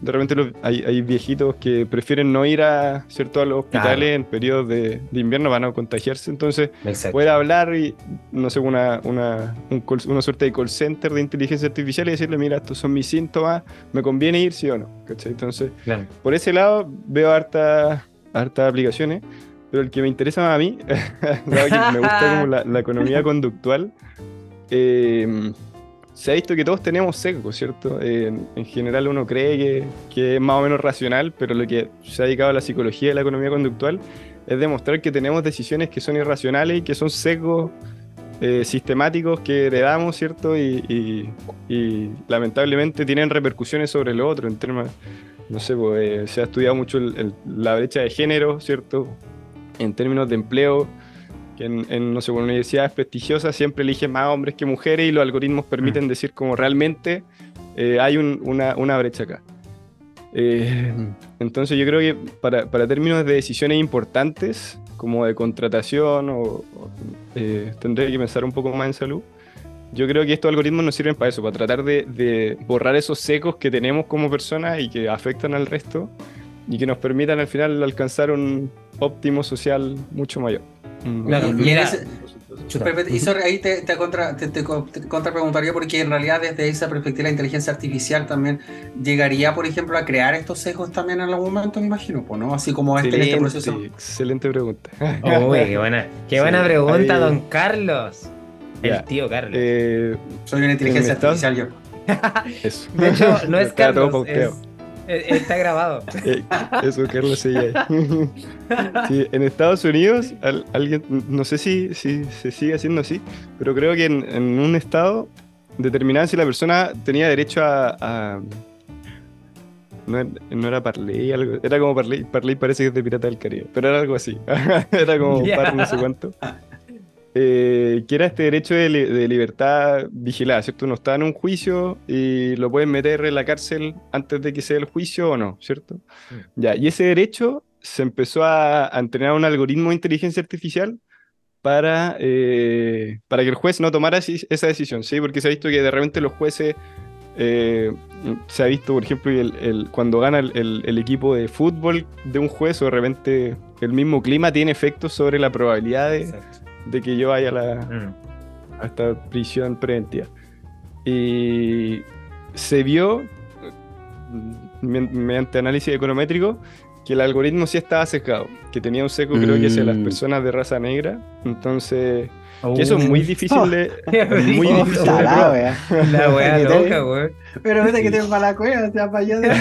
De repente los- hay, hay viejitos que prefieren no ir a, ¿cierto? a los hospitales Claro. en periodos de, de invierno, van a contagiarse, entonces Exacto. poder hablar y, no sé, una, una, un call- una suerte de call center de inteligencia artificial y decirle, mira, estos son mis síntomas, ¿me conviene ir, sí o no? ¿Cachai? Entonces, Claro. por ese lado veo hartas hartas aplicaciones, pero el que me interesa más a mí, me gusta como la, la economía conductual, eh, se ha visto que todos tenemos sesgos, ¿cierto? Eh, en, en general uno cree que, que es más o menos racional, pero lo que se ha dedicado a la psicología de la economía conductual es demostrar que tenemos decisiones que son irracionales y que son sesgos eh, sistemáticos que heredamos, ¿cierto? Y, y- y lamentablemente tienen repercusiones sobre lo otro en términos, no sé, pues, eh, se ha estudiado mucho la brecha de género, ¿cierto? En términos de empleo, que en, en, no sé, universidades prestigiosas siempre eligen más hombres que mujeres y los algoritmos permiten decir como realmente eh, hay un- una, una brecha acá. Eh, entonces yo creo que para, para términos de decisiones importantes, como de contratación, o, o, eh, tendré que pensar un poco más en salud. Yo creo que estos algoritmos nos sirven para eso, para tratar de, de borrar esos secos que tenemos como personas y que afectan al resto y que nos permitan al final alcanzar un óptimo social mucho mayor. Claro, Y- ese- sorry, ahí te, te, contra, te, te co- te contrapreguntaría porque en realidad desde esa perspectiva la inteligencia artificial también llegaría, por ejemplo, a crear estos sesgos también en algún momento, me imagino, pues, ¿no? Así como este en este Excelente, proceso. excelente pregunta. Uy, qué buena, qué buena Sí, pregunta, ahí- don Carlos. El Ya. tío Carlos. Eh, Soy una inteligencia artificial yo. eso. de hecho, no es Carlos, es- está grabado. Eh, eso, Carlos. Sí, en Estados Unidos, al- alguien, no sé si, si se sigue haciendo así, pero creo que en, en un estado determinaban si la persona tenía derecho a. a- no, era- no era Parley, algo, era como Parley, Parley parece que es de Pirata del Caribe, pero era algo así. era como Ya. par no sé cuánto. Eh, que era este derecho de, li- de libertad vigilada, ¿cierto? Uno está en un juicio y lo pueden meter en la cárcel antes de que sea el juicio o no, ¿cierto? Ya, y ese derecho se empezó a, a entrenar un algoritmo de inteligencia artificial para, eh, para que el juez no tomara esa decisión, ¿sí? Porque se ha visto que de repente los jueces, eh, se ha visto, por ejemplo, el, el- cuando gana el, el- el equipo de fútbol de un juez, o de repente el mismo clima tiene efectos sobre la probabilidad de, Exacto. De que yo vaya a la, Mm. a esta prisión preventiva. Y se vio, mm, me- mediante análisis econométrico, que el algoritmo sí estaba sesgado, que tenía un seco creo que es de las Mm. personas de raza negra, entonces Oh. que eso es muy difícil de muy Oh, difícil de probar. wea. La wea loca, weón. Pero vete que tengo para la cueva, o sea, para allá. de-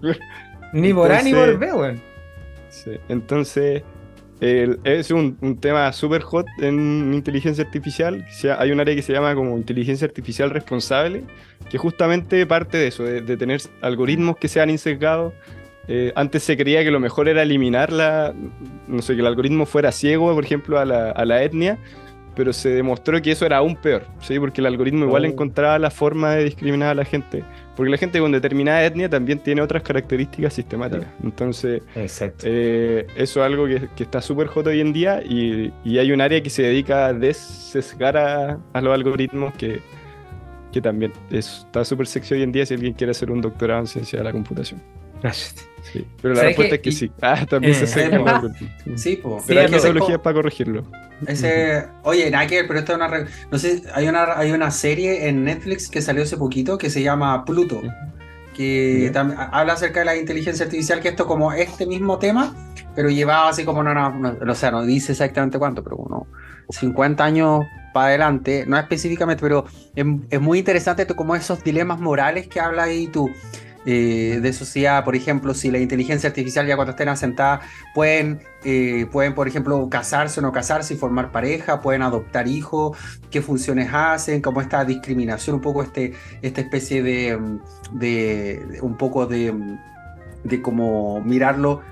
Ni por A ni por B, weón. Sí, Entonces, el- es un, un tema súper hot en inteligencia artificial. Hay un área que se llama como inteligencia artificial responsable, que justamente parte de eso, de, de tener algoritmos que sean insesgados. Eh, antes se creía que lo mejor era eliminar la, no sé, que el algoritmo fuera ciego, por ejemplo, a la, a la etnia, pero se demostró que eso era aún peor, ¿sí? porque el algoritmo igual Oh. encontraba la forma de discriminar a la gente, porque la gente con determinada etnia también tiene otras características sistemáticas. Entonces, eh, eso es algo que, que está súper hot hoy en día y, y hay un área que se dedica a desesgar a, a los algoritmos que, que también es- está súper sexy hoy en día si alguien quiere hacer un doctorado en ciencia de la computación. Sí. Pero la ¿Sabes respuesta qué? es que sí. Ah, también Eh, se algoritmos. Sí, pues. Pero hay Sí, ese- metodologías para corregirlo. Ese, oye, que ver, pero esto es una. re- No sé, hay una, hay una serie en Netflix que salió hace poquito que se llama Pluto, que tam- habla acerca de la inteligencia artificial, que esto como este mismo tema, pero llevaba así como, no, no, no, o sea, no dice exactamente cuánto, pero unos 50 años para adelante, no específicamente, pero es, es muy interesante esto, como esos dilemas morales que habla ahí tú. Eh, de sociedad, por ejemplo, si la inteligencia artificial ya cuando estén asentadas pueden, eh, pueden, por ejemplo, casarse o no casarse y formar pareja, pueden adoptar hijos, qué funciones hacen, como esta discriminación, un poco este, esta especie de, mm, de, de- un poco de, mm, de como mirarlo.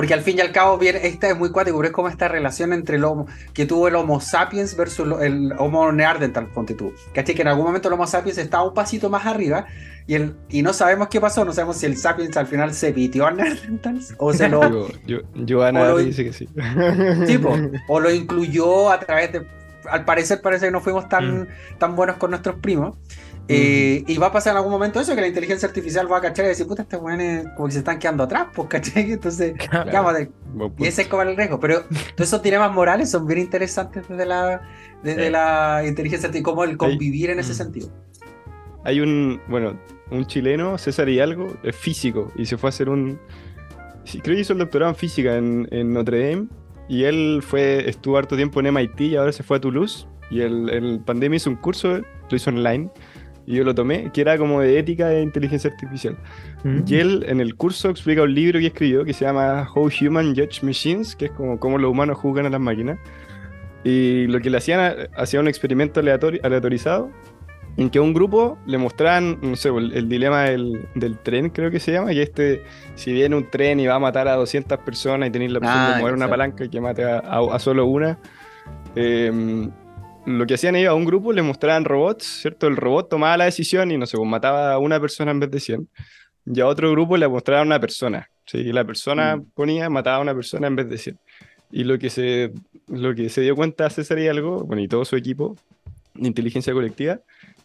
Porque al fin y al cabo, bien, esta es muy cuático, pero es como esta relación entre el homo, que tuvo el Homo sapiens versus el Homo neanderthal, ponte tú. ¿Cachai? Que en algún momento el Homo sapiens estaba un pasito más arriba y, el, y no sabemos qué pasó, no sabemos si el sapiens al final se pitió a neanderthals o se lo, yo, Joana O lo- dice que sí. Sí, po, o lo incluyó a través de. Al parecer, parece que no fuimos tan, tan buenos con nuestros primos. Eh, y va a pasar en algún momento eso, que la inteligencia artificial va a cachar y decir, puta, estos weones como que se están quedando atrás, pues, ¿cachai? Entonces, Claro. ya, vale, Buen y ese es como el riesgo. Pero todos esos dilemas morales son bien interesantes desde la, desde Sí. la inteligencia artificial, como el convivir en ese sentido. Hay un, bueno, un chileno, César Hidalgo, es físico y se fue a hacer un, creo que hizo el doctorado en física en, en Notre Dame y él fue, estuvo harto tiempo en MIT y ahora se fue a Toulouse y el, el pandemia hizo un curso, lo hizo online y yo lo tomé, que era como de ética e inteligencia artificial. Mm. Y él en el curso explica un libro que escribió que se llama How Human Judge Machines, que es como cómo los humanos juzgan a las máquinas. Y lo que le hacían, hacía un experimento aleatori- aleatorizado en que a un grupo le mostraban, no sé, el, el dilema del, del tren, creo que se llama, que este, si viene un tren y va a matar a 200 personas y tenéis la opción Ah, de mover una palanca y que mate a, a- a solo una, eh, lo que hacían ellos a un grupo le mostraban robots, ¿cierto? El robot tomaba la decisión y no sé, pues, mataba a una persona en vez de 100. Y a otro grupo le mostraban una persona, ¿sí? Y la persona Mm. ponía, mataba a una persona en vez de 100. Y lo que se, lo que se dio cuenta César Hidalgo, bueno, y todo su equipo de inteligencia colectiva,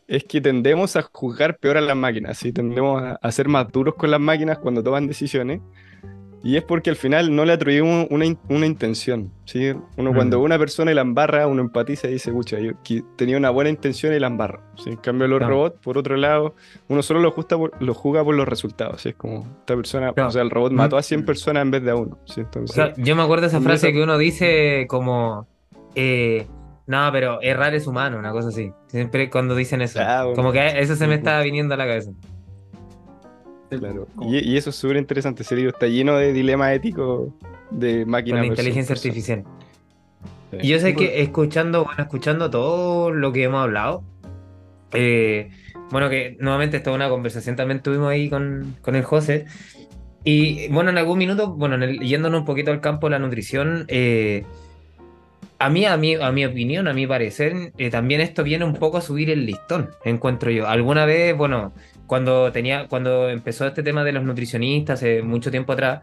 es que tendemos a juzgar peor a las máquinas, ¿sí? Tendemos a, a ser más duros con las máquinas cuando toman decisiones. Y es porque al final no le atribuimos una, una intención, ¿sí? Uno Mm. cuando una persona la embarra, uno empatiza y dice, escucha, yo tenía una buena intención y la embarro. ¿sí? En cambio, los Claro. robots, por otro lado, uno solo lo, justa por, lo juzga por los resultados. ¿sí? Es como, esta persona, Claro. o sea, el robot Mm. mató a 100 personas en vez de a uno. ¿sí? O Entonces, sea, yo me acuerdo de esa frase que uno dice como, eh, no, pero errar es humano, una cosa así. Siempre cuando dicen eso. Bueno. Como que eso se me Buen estaba viniendo a la cabeza. Claro. Y, y eso es súper interesante. Ese libro está lleno de dilemas éticos de Con máquinas. la inteligencia artificial. Sí. Y yo sé que escuchando, bueno, escuchando todo lo que hemos hablado, eh, bueno, que nuevamente esta es una conversación también tuvimos ahí con, con el José. Y bueno, en algún minuto, bueno, en el- yéndonos un poquito al campo de la nutrición, eh, a mí, a mí, a mi opinión, a mi parecer, eh, también esto viene un poco a subir el listón, encuentro yo. Alguna vez, bueno, cuando tenía, cuando empezó este tema de los nutricionistas, hace mucho tiempo atrás,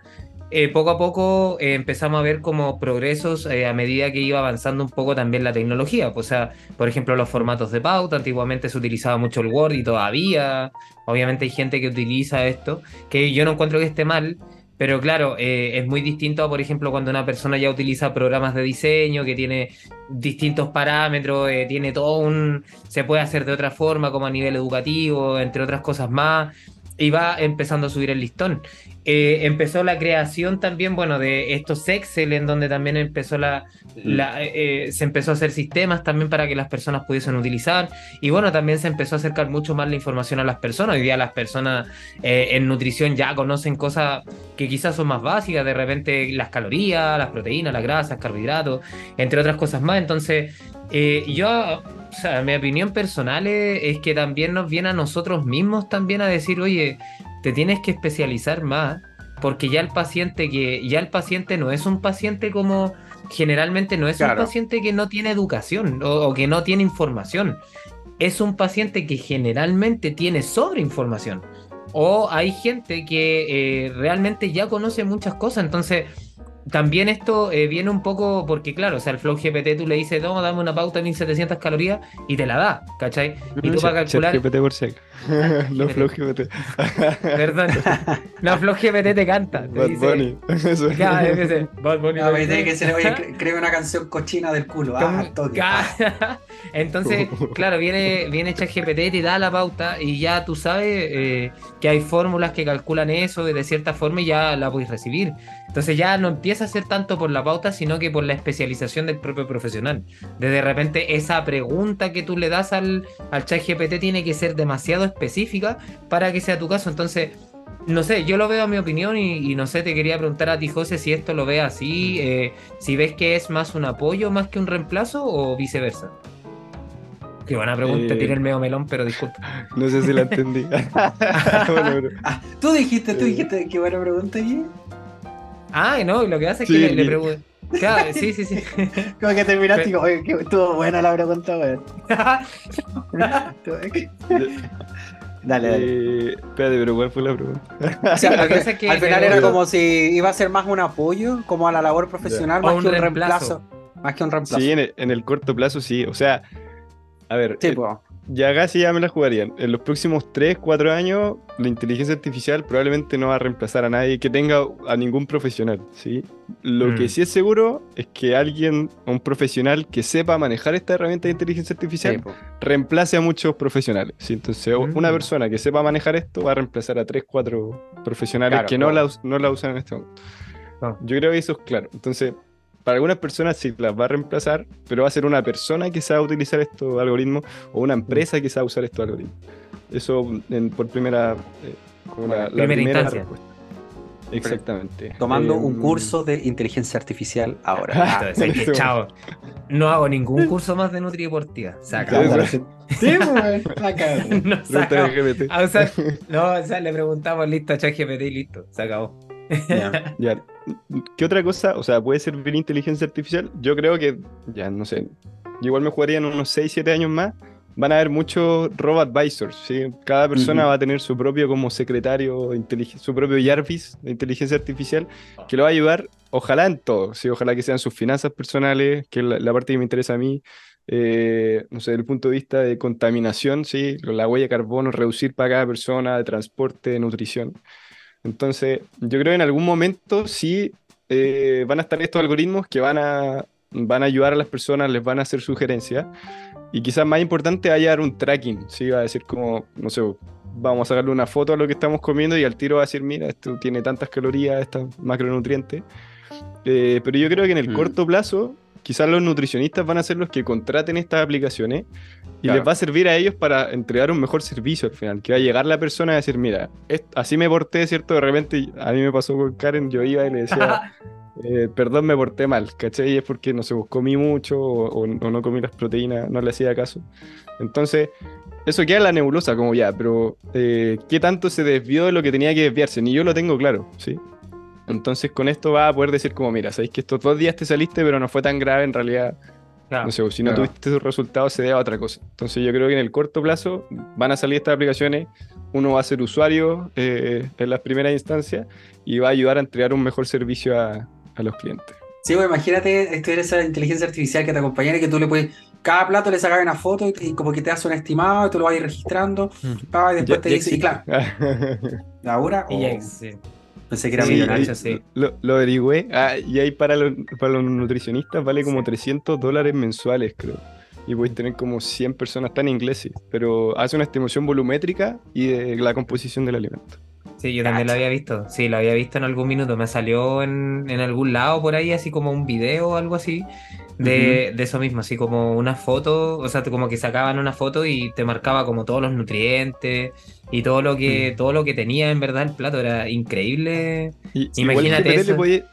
eh, poco a poco eh, empezamos a ver como progresos eh, a medida que iba avanzando un poco también la tecnología. O sea, por ejemplo, los formatos de pauta, antiguamente se utilizaba mucho el Word y todavía, obviamente hay gente que utiliza esto, que yo no encuentro que esté mal, pero claro, eh, es muy distinto por ejemplo, cuando una persona ya utiliza programas de diseño, que tiene distintos parámetros, eh, tiene todo un... se puede hacer de otra forma, como a nivel educativo, entre otras cosas más. Y va empezando a subir el listón. Eh, empezó la creación también, bueno, de estos Excel, en donde también empezó la, la eh, se empezó a hacer sistemas también para que las personas pudiesen utilizar. Y bueno, también se empezó a acercar mucho más la información a las personas. Hoy día las personas eh, en nutrición ya conocen cosas que quizás son más básicas, de repente las calorías, las proteínas, las grasas, carbohidratos, entre otras cosas más. Entonces, yo o sea, mi opinión personal es, que también nos viene a nosotros mismos también a decir, oye, te tienes que especializar más, porque ya el paciente que, ya el paciente no es un paciente como generalmente no es un paciente que no tiene educación o, que no tiene información. Es un paciente que generalmente tiene sobreinformación. O hay gente que eh, realmente ya conoce muchas cosas. Entonces, también esto eh, viene un poco porque, claro, o sea, el Flow GPT tú le dices, no, dame una pauta de 1700 calorías y te la da, ¿cachai? Y tú para calcular. GPT por sec. no Flow GPT. Perdón. No, Flow GPT te canta. Te Bad dice, Bunny. Eso. Claro, que Bad Bunny. No, tiene que ser, oye, cree una canción cochina del culo. Ah, toque. Entonces, claro, viene, viene ChatGPT, te da la pauta y ya tú sabes eh, que hay fórmulas que calculan eso de cierta forma y ya la puedes recibir. Entonces ya no empieza a ser tanto por la pauta, sino que por la especialización del propio profesional. De, repente esa pregunta que tú le das al, al chat GPT tiene que ser demasiado específica para que sea tu caso. Entonces, no sé, yo lo veo a mi opinión y, no sé, te quería preguntar a ti, José, si esto lo ve así, eh, si ves que es más un apoyo más que un reemplazo o viceversa. Qué buena pregunta, tiene el medio melón, pero disculpa. No sé si la entendí. Ah, tú dijiste, tú dijiste, qué buena pregunta aquí. Ah, no, lo que hace es que le, pregunto. Claro, sí, sí, sí. Como que terminaste y oye, que estuvo buena la pregunta, weón. dale, dale. Eh, espérate, pero ¿cuál fue la pregunta? O sea, lo que hace es que al final era como si iba a ser más un apoyo, como a la labor profesional, más que un reemplazo. Más que un reemplazo. Sí, en el, corto plazo sí. O sea, a ver. Sí, eh, pues ya casi ya me la jugarían. En los próximos 3, 4 años, la inteligencia artificial probablemente no va a reemplazar a nadie que tenga a ningún profesional, ¿sí? Lo que mm. sí es seguro es que alguien, un profesional que sepa manejar esta herramienta de inteligencia artificial, reemplace a muchos profesionales, ¿sí? Entonces, una mm. persona que sepa manejar esto va a reemplazar a 3, 4 profesionales que no, la, no la usan en este momento. Ah. Yo creo que eso es claro. Entonces, para algunas personas sí las va a reemplazar, pero va a ser una persona que sabe utilizar estos algoritmos o una empresa que sabe usar estos algoritmos. Eso por primera, eh, como la, primera, respuesta. Exactamente. Tomando un em, curso de inteligencia artificial ahora. Entonces, chao. No hago ningún curso más de Nutri Deportiva. Se acabó. Sí, pues, no, se acabó. Ah, o sea, no, o sea, le preguntamos, listo, ChatGPT y listo. Se acabó. Ya, ¿Qué otra cosa? O sea, ¿puede servir inteligencia artificial? Yo creo que, ya no sé, igual me jugaría en unos 6, 7 años más. Van a haber muchos robot advisors, ¿sí? Cada persona va a tener su propio como secretario, su propio Jarvis de inteligencia artificial, que lo va a ayudar, ojalá en todo, ¿sí? Ojalá que sean sus finanzas personales, que es la, parte que me interesa a mí, eh, no sé, desde el punto de vista de contaminación, ¿sí? La huella de carbono, reducir para cada persona, de transporte, de nutrición. Entonces, yo creo que en algún momento sí eh, van a estar estos algoritmos que van a, van a ayudar a las personas, les van a hacer sugerencias. Y quizás más importante, hallar un tracking, ¿sí? Va a decir como, no sé, vamos a sacarle una foto a lo que estamos comiendo y al tiro va a decir, mira, esto tiene tantas calorías, estos macronutrientes. Eh, pero yo creo que en el mm. corto plazo, quizás los nutricionistas van a ser los que contraten estas aplicaciones y les va a servir a ellos para entregar un mejor servicio al final, que va a llegar la persona a decir, mira, así me porté, ¿cierto? De repente a mí me pasó con Karen, yo iba y le decía, eh, perdón, me porté mal, ¿cachai? Y es porque, no sé, pues, comí mucho o, no comí las proteínas, no le hacía caso. Entonces, eso queda en la nebulosa, como ya, pero eh, ¿qué tanto se desvió de lo que tenía que desviarse? Ni yo lo tengo claro, ¿sí? Entonces con esto va a poder decir como, mira, sabéis que estos dos días te saliste, pero no fue tan grave en realidad no sé, si no tuviste tus resultados se debe a otra cosa. Entonces yo creo que en el corto plazo van a salir estas aplicaciones, uno va a ser usuario eh, en las primeras instancias y va a ayudar a entregar un mejor servicio a, los clientes. Sí, pues imagínate, esto es esa inteligencia artificial que te acompaña y que tú le puedes, cada plato le sacas una foto y, como que te hace un estimado y tú lo vas a ir registrando, y después te dice, y claro, ahora o... Pensé que era millonario, sí. Lo, lo averigüé. Ah, y ahí para los, para los nutricionistas vale como 300 dólares mensuales, creo. y podéis tener como 100 personas, está en inglés, sí, pero hace una estimación volumétrica y de la composición del alimento. Sí, yo también lo había visto. Sí, lo había visto en algún minuto. Me salió en, en algún lado por ahí, así como un video o algo así, de, de eso mismo, así como una foto, o sea, como que sacaban una foto y te marcaba como todos los nutrientes y todo lo que, todo lo que tenía en verdad el plato. Era increíble. Y, Imagínate igual GPT eso. le podía,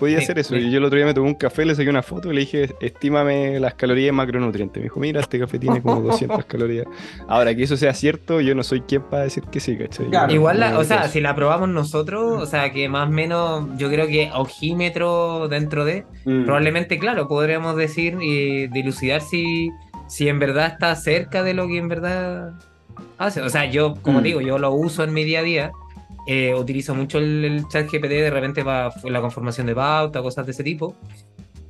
podía hacer eso. Y yo el otro día me tomé un café, le saqué una foto y le dije, estímame las calorías y macronutrientes. Me dijo, mira, este café tiene como 200 calorías. Ahora, que eso sea cierto, yo no soy quien para decir que sí, ¿cachai? Claro. Igual, la, o sea, si la probamos nosotros, o sea, que más o menos, yo creo que ojímetro dentro de, Mm. probablemente, claro, podríamos decir y dilucidar si, si en verdad está cerca de lo que en verdad hace. O sea, yo, como Mm. digo, yo lo uso en mi día a día. Eh, utilizo mucho el, el chat GPT de repente para la conformación de pauta, cosas de ese tipo.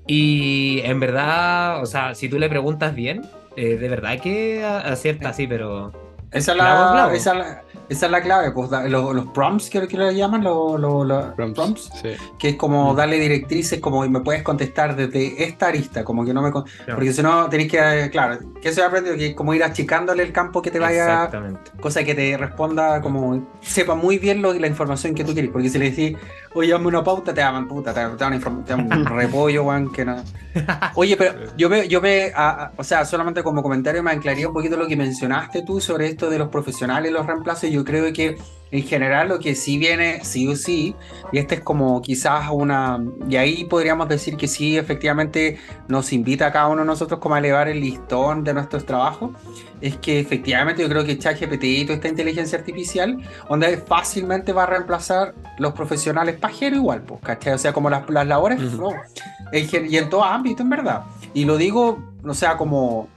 Y en verdad, o sea, si tú le preguntas bien, eh, de verdad que acierta así, pero Esa es la, clavo. esa es la, esa es la clave, pues da- los, los prompts que, que le llaman, los, los- los Prompts, prompts, sí. que es como Mm. darle directrices, como me puedes contestar desde esta arista, como que no me... Claro. Porque si no, tenés que, claro, que eso he aprendido, que es como ir achicándole el campo que te vaya, exactamente. cosa que te responda como, sepa muy bien lo, la información que tú quieres, porque si le decís, oye, dame una pauta, te daban puta, te, dan un repollo, weón, que no... Oye, pero yo me, yo me, a- a- o sea, solamente como comentario me aclaré un poquito lo que mencionaste tú sobre esto de los profesionales los reemplazos. Yo creo que en general lo que sí viene, sí o sí, y este es como quizás una, y ahí podríamos decir que sí, efectivamente nos invita a cada uno de nosotros como a elevar el listón de nuestros trabajos, es que efectivamente yo creo que ChatGPT y toda esta inteligencia artificial, donde fácilmente va a reemplazar los profesionales pajeros igual, pues, ¿cachai? O sea, como las, las labores, Ujú. no, en gen- y en todo ámbito, en verdad. Y lo digo, o sea, como.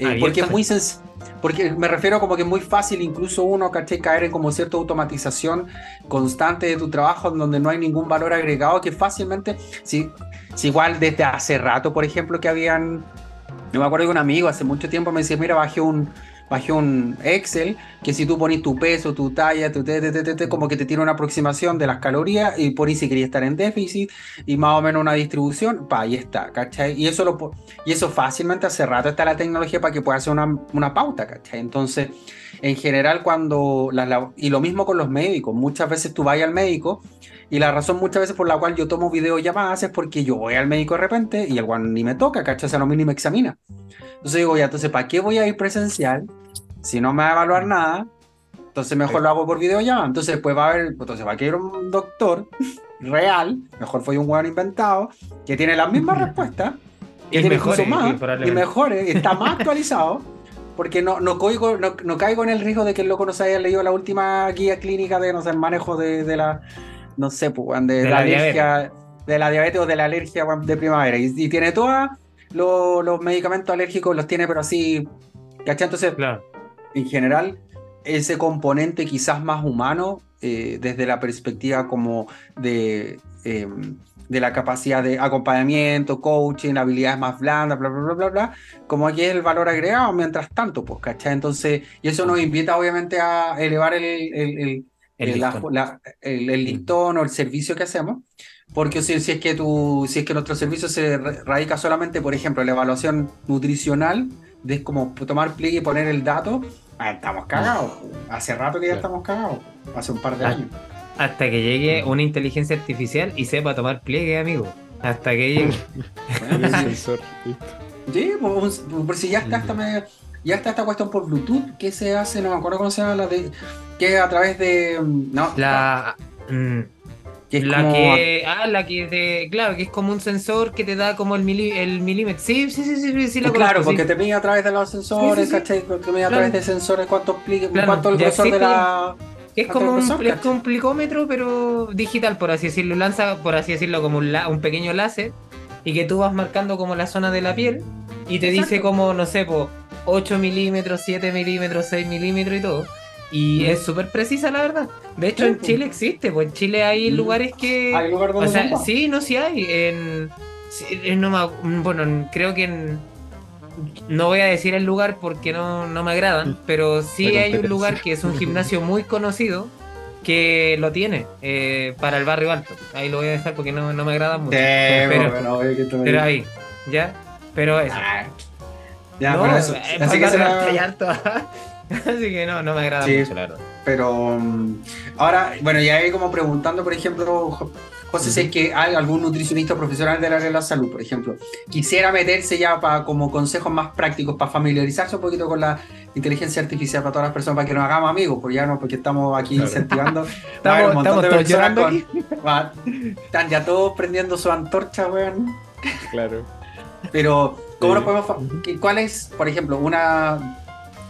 eh, porque es muy sens- Porque me refiero como que es muy fácil, incluso uno, ¿cachai? Caer en como cierta automatización constante de tu trabajo, donde no hay ningún valor agregado, que fácilmente. Si, igual desde hace rato, por ejemplo, que habían. Yo me acuerdo que un amigo hace mucho tiempo me decía: Mira, bajé un. Bajé un Excel que si tú pones tu peso, tu talla, tu te, te, te, te, como que te tiene una aproximación de las calorías y ahí si quería estar en déficit y más o menos una distribución, pa, ahí está, ¿cachai? Y eso, lo, y eso fácilmente hace rato está la tecnología para que pueda hacer una, una pauta, ¿cachai? Entonces, en general, cuando, lab- y lo mismo con los médicos, muchas veces tú vas al médico y la razón muchas veces por la cual yo tomo videollamadas es porque yo voy al médico de repente y el guan ni me toca, ¿cachai? O sea, no, ni me examina. Entonces digo, ya, entonces, ¿para qué voy a ir presencial si no me va a evaluar nada? Entonces mejor lo hago por videollamada. Entonces después va a haber, entonces va a querer un doctor real, mejor fue un hueón inventado, que tiene las mismas respuestas, que Y tiene incluso más, y mejores, está más actualizado, porque no, no, caigo, no, no caigo en el riesgo de que el loco no se haya leído la última guía clínica de, no sé, el manejo de, de la, no sé, pues, weón, de, De la, la alergia, de la diabetes o de la alergia weón, de primavera, y, y tiene todos los, los medicamentos alérgicos, los tiene, pero así, ¿cachai? Entonces, Claro. En general, ese componente quizás más humano, eh, desde la perspectiva como de, eh, de la capacidad de acompañamiento, coaching, habilidades más blandas, bla, bla, bla, bla, bla, como aquí es el valor agregado, mientras tanto, pues, ¿cachai? Entonces, y eso nos invita obviamente a elevar el, el, listón. la- o el servicio que hacemos. Porque si, si es que tu, si es que nuestro servicio se ra- radica solamente, por ejemplo, en la evaluación nutricional, de como tomar pliegue y poner el dato, ah, estamos cagados. Hace rato que ya Claro. estamos cagados. Hace un par de Ah. años. Hasta que llegue una inteligencia artificial y sepa tomar pliegue, amigo. Hasta que llegue. Sí, sensor, listo. sí, pues, un- por si ya está esta me- ya está esta cuestión por Bluetooth que se hace, no me acuerdo cómo se llama la de que es a través de mm, no, La. mm, que es la como- que. Ah, la que te. Claro, que es como un sensor que te da como el, mili, el milímetro. Sí, sí, sí, sí, sí, sí la claro, conozco, sí. porque te mide a través de los sensores, Sí. ¿cachai? Porque te mide a Claro. través de sensores cuánto, Claro, cuánto el grosor de la. Es como, un, es un plicómetro, pero digital, por así decirlo. Lanza, por así decirlo, como un, la- un pequeño láser y que tú vas marcando como la zona de la piel y te dice como, no sé, po, 8 milímetros, 7 milímetros, 6 milímetros y todo. Y Mm. es súper precisa, la verdad. De hecho, Sí, en. Chile existe, pues en Chile hay Mm. lugares que... Hay lugar O donde sea, sí, no, sí hay. En, bueno, en- creo que en, no voy a decir el lugar porque no, no me agradan, pero sí hay un lugar que es un gimnasio muy conocido que lo tiene eh, para el barrio alto. Ahí lo voy a dejar porque no, no me agrada mucho. Sí, Pero- bueno, que Pero ahí, ¿ya? Pero eso. Ah, Ya, no, pero eso. eh, Así que será-. Así que no, no me agrada Sí. mucho, la verdad. Pero mm, ahora, bueno, ya ahí como preguntando, por ejemplo, Jo- José, si es que hay algún nutricionista profesional del área de la salud, por ejemplo, quisiera meterse ya para como consejos más prácticos, para familiarizarse un poquito con la inteligencia artificial para todas las personas, para que nos hagamos amigos, porque ya no, porque estamos aquí Claro. incentivando. Va a Estamos, un montón estamos de todos personas llorando con- aquí. va- están ya todos prendiendo su antorcha, weón. Claro. Pero, ¿cómo Sí. nos podemos... fa- qué- ¿Cuál es, por ejemplo, una...